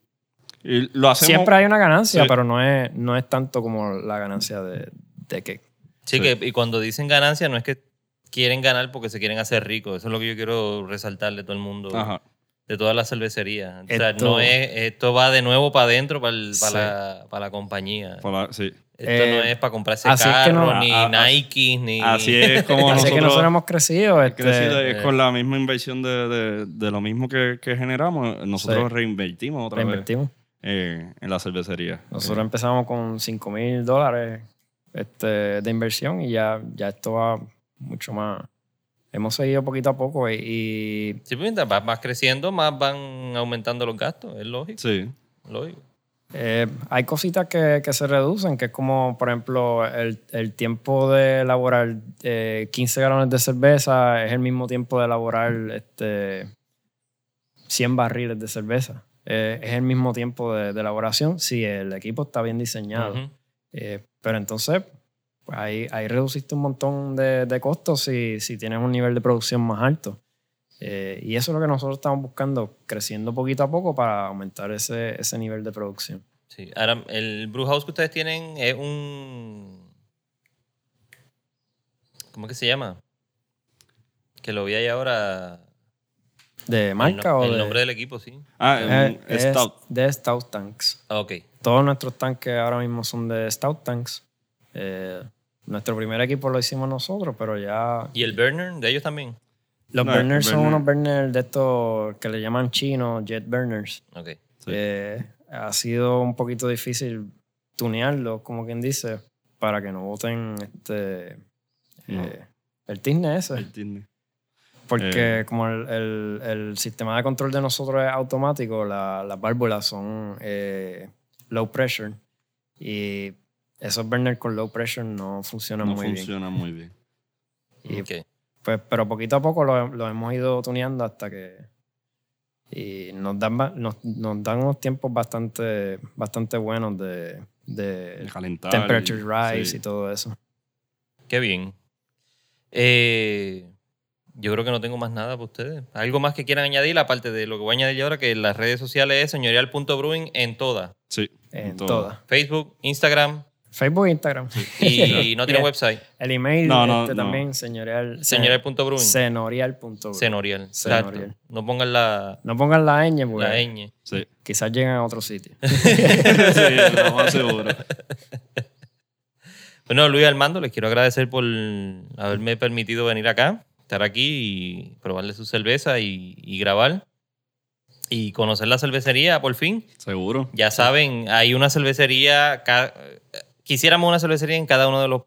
Y lo hacemos. siempre hay una ganancia, Sí. pero no es, no es tanto como la ganancia de, de que... Sí, Sí. que y cuando dicen ganancia no es que quieren ganar porque se quieren hacer ricos. Eso es lo que yo quiero resaltarle a todo el mundo. Ajá. De todas las cervecerías. O sea, Esto- no es, esto va de nuevo para adentro, para, el- para, Sí. la, para la compañía. Para- sí. Esto Eh, no es para comprarse así es que carros, no- ni a- a- Nike, ni... Así es como Así nosotros, es que nosotros hemos crecido. este, crecido, es eh, con la misma inversión de, de- de lo mismo que, que generamos. Nosotros Sí. reinvertimos otra vez reinvertimos. eh, en la cervecería. Nosotros empezamos con 5 mil dólares este, de inversión y ya, ya esto va mucho más. Hemos seguido poquito a poco y, y Sí, pues, mientras vas, vas creciendo, más van aumentando los gastos. Es lógico. Sí. lógico. eh, hay cositas que, que se reducen, que es como, por ejemplo, el, el tiempo de elaborar eh, 15 galones de cerveza es el mismo tiempo de elaborar este, 100 barriles de cerveza. Eh, es el mismo tiempo de, de elaboración si el equipo está bien diseñado. Eh, pero entonces, pues ahí, ahí reduciste un montón de, de costos si, si tienes un nivel de producción más alto. Eh, y eso es lo que nosotros estamos buscando, creciendo poquito a poco para aumentar ese, ese nivel de producción. Sí. Ahora, el brew house que ustedes tienen es un. ¿Cómo es que se llama? Que lo vi ahí ahora. ¿De marca el, no- o el de...? nombre del equipo, sí. Ah, Eh, un es stout. de Stout Tanks. Ah, ok. Todos nuestros tanques ahora mismo son de Stout Tanks. Eh, nuestro primer equipo lo hicimos nosotros, pero ya... ¿Y el burner de ellos también? Los No, burners son unos burners de estos que le llaman chinos, jet burners. Ok. Sí. Eh, ha sido un poquito difícil tunearlo, como quien dice, para que no boten este, No. eh, el tizne ese. El Disney. Porque Eh. como el, el- el sistema de control de nosotros es automático, la- las válvulas son eh, low pressure y esos burners con low pressure no funcionan No muy bien. funciona muy bien. Y, Ok. pues, pero poquito a poco lo, lo hemos ido tuneando hasta que y nos dan, nos, nos dan unos tiempos bastante, bastante buenos de, de De calentar. temperature y- rise sí. y todo eso. Qué bien. Eh, yo creo que no tengo más nada para ustedes. ¿Algo más que quieran añadir? Aparte de lo que voy a añadir yo ahora, que las redes sociales es señorial.brewing en todas. Sí. En todas. Facebook, Instagram Facebook e Instagram. y no tiene website. El email No, no, este no. también, señorial. Señorial.brewing. Senorial.brewing. Senorial. No pongan la, No pongan la ñ porque la ñ. Sí. quizás lleguen a otro sitio. sí, lo más seguro. Bueno, Luis Armando, les quiero agradecer por haberme permitido venir acá, estar aquí y probarle su cerveza y, y grabar. Y conocer la cervecería, por fin. Seguro. Ya saben, hay una cervecería, quisiéramos una cervecería en cada uno de los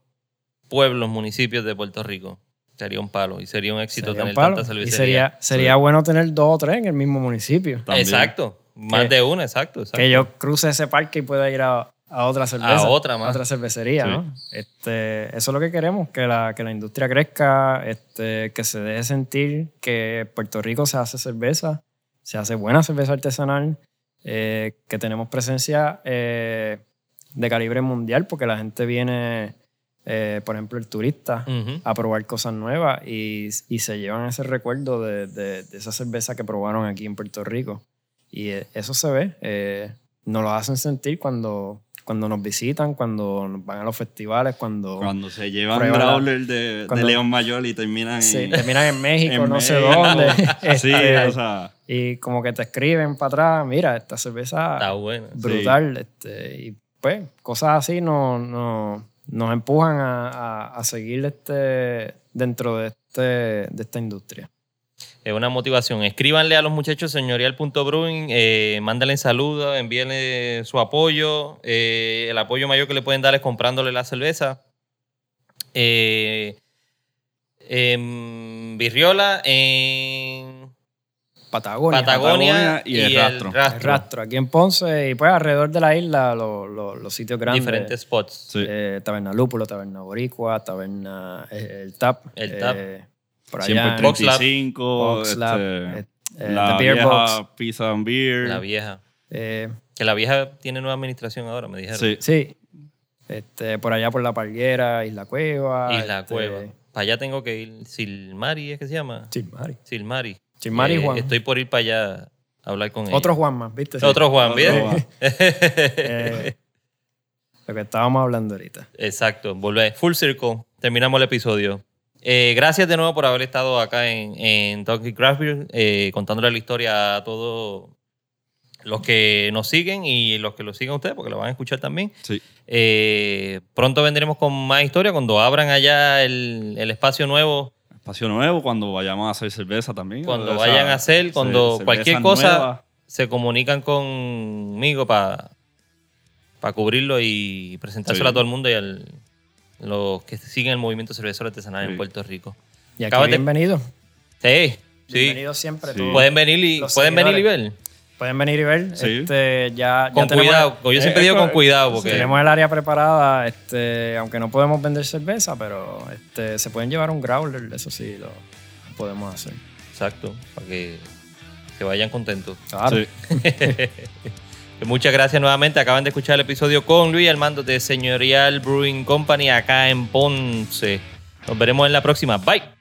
pueblos, municipios de Puerto Rico. Sería un palo y sería un éxito Sería un tener palo. tanta Y cervecería. sería, sería bueno tener dos o tres en el mismo municipio. También. Exacto, más Que- de una, exacto. exacto. Que yo cruce ese parque y pueda ir a, a otra cerveza. A otra más. A otra cervecería, Sí. ¿no? Este, eso es lo que queremos, que la, que la industria crezca, este, que se deje sentir que Puerto Rico se hace cerveza, se hace buena cerveza artesanal, eh, que tenemos presencia eh, de calibre mundial, porque la gente viene, eh, por ejemplo, el turista, Ujú. a probar cosas nuevas y, y se llevan ese recuerdo de, de- de esa cerveza que probaron aquí en Puerto Rico. Y eh, eso se ve, eh, nos lo hacen sentir cuando, cuando nos visitan, cuando nos van a los festivales, cuando Cuando se llevan Growler de, cuando- de León Mayor y terminan se en, terminan en México, en no sé México. dónde. Sí, este, o sea, y como que te escriben para atrás, mira, esta cerveza Está buena. brutal. Este, y pues cosas así nos, nos, nos empujan a, a- a seguir este, dentro de, este, de esta industria. Es una motivación. Escríbanle a los muchachos señorial.brewing, eh, mándenle saludos, envíenle su apoyo. Eh, el apoyo mayor que le pueden dar es comprándole la cerveza. Eh, en Virriola, en Patagonia. Patagonia, Patagonia y el rastro. El rastro, aquí en Ponce y pues alrededor de la isla los, los- los sitios grandes. Diferentes spots. sí. Eh, taberna Lúpulo, Taberna Boricua, Taberna eh, El Tap. El Tap. eh, por Siempre allá en Box Lab. 35, Box Lab, este, eh, eh, la Beer vieja Box. Pizza and Beer. La vieja. Eh, Que la vieja tiene nueva administración ahora, me dijeron. Sí. sí. Este, por allá por La Palguera, Isla Cueva. Isla este, Cueva. Para allá tengo que ir. Silmari, ¿es que se llama? Chilmari. Silmari. Chilmari Eh, Juan. Estoy por ir para allá a hablar con ella. Otro Juan más, ¿viste? Otro Juan. Juan. Eh, lo que estábamos hablando ahorita. Exacto, volver. Full circle. Terminamos el episodio. Eh, gracias de nuevo por haber estado acá en, en Talking Craft Beer, eh, contándole la historia a todos los que nos siguen y los que lo sigan ustedes, porque lo van a escuchar también. Sí. Eh, pronto vendremos con más historia cuando abran allá el, el espacio nuevo, Espacio nuevo cuando vayamos a hacer cerveza también. cuando vayan a hacer, ce- cuando cerveza cualquier cosa nueva. se comunican conmigo para cubrirlo y presentárselo Sí. a todo el mundo y a los que siguen el movimiento cervecero artesanal en. Puerto Rico. Y aquí bienvenido. Sí, sí. Bienvenido siempre. Sí. Pueden venir y Los pueden venir y ver. Pueden venir y ver. Sí. Este, ya, ya Con tenemos- cuidado. Yo siempre eh, digo con cuidado porque Tenemos el área preparada, este, aunque no podemos vender cerveza, pero este, se pueden llevar un growler, eso sí lo podemos hacer. exacto, para que se vayan contentos. Claro. Sí. Muchas gracias nuevamente. Acaban de escuchar el episodio con Luis Armando de Señorial Brewing Company acá en Ponce. Nos veremos en la próxima. Bye.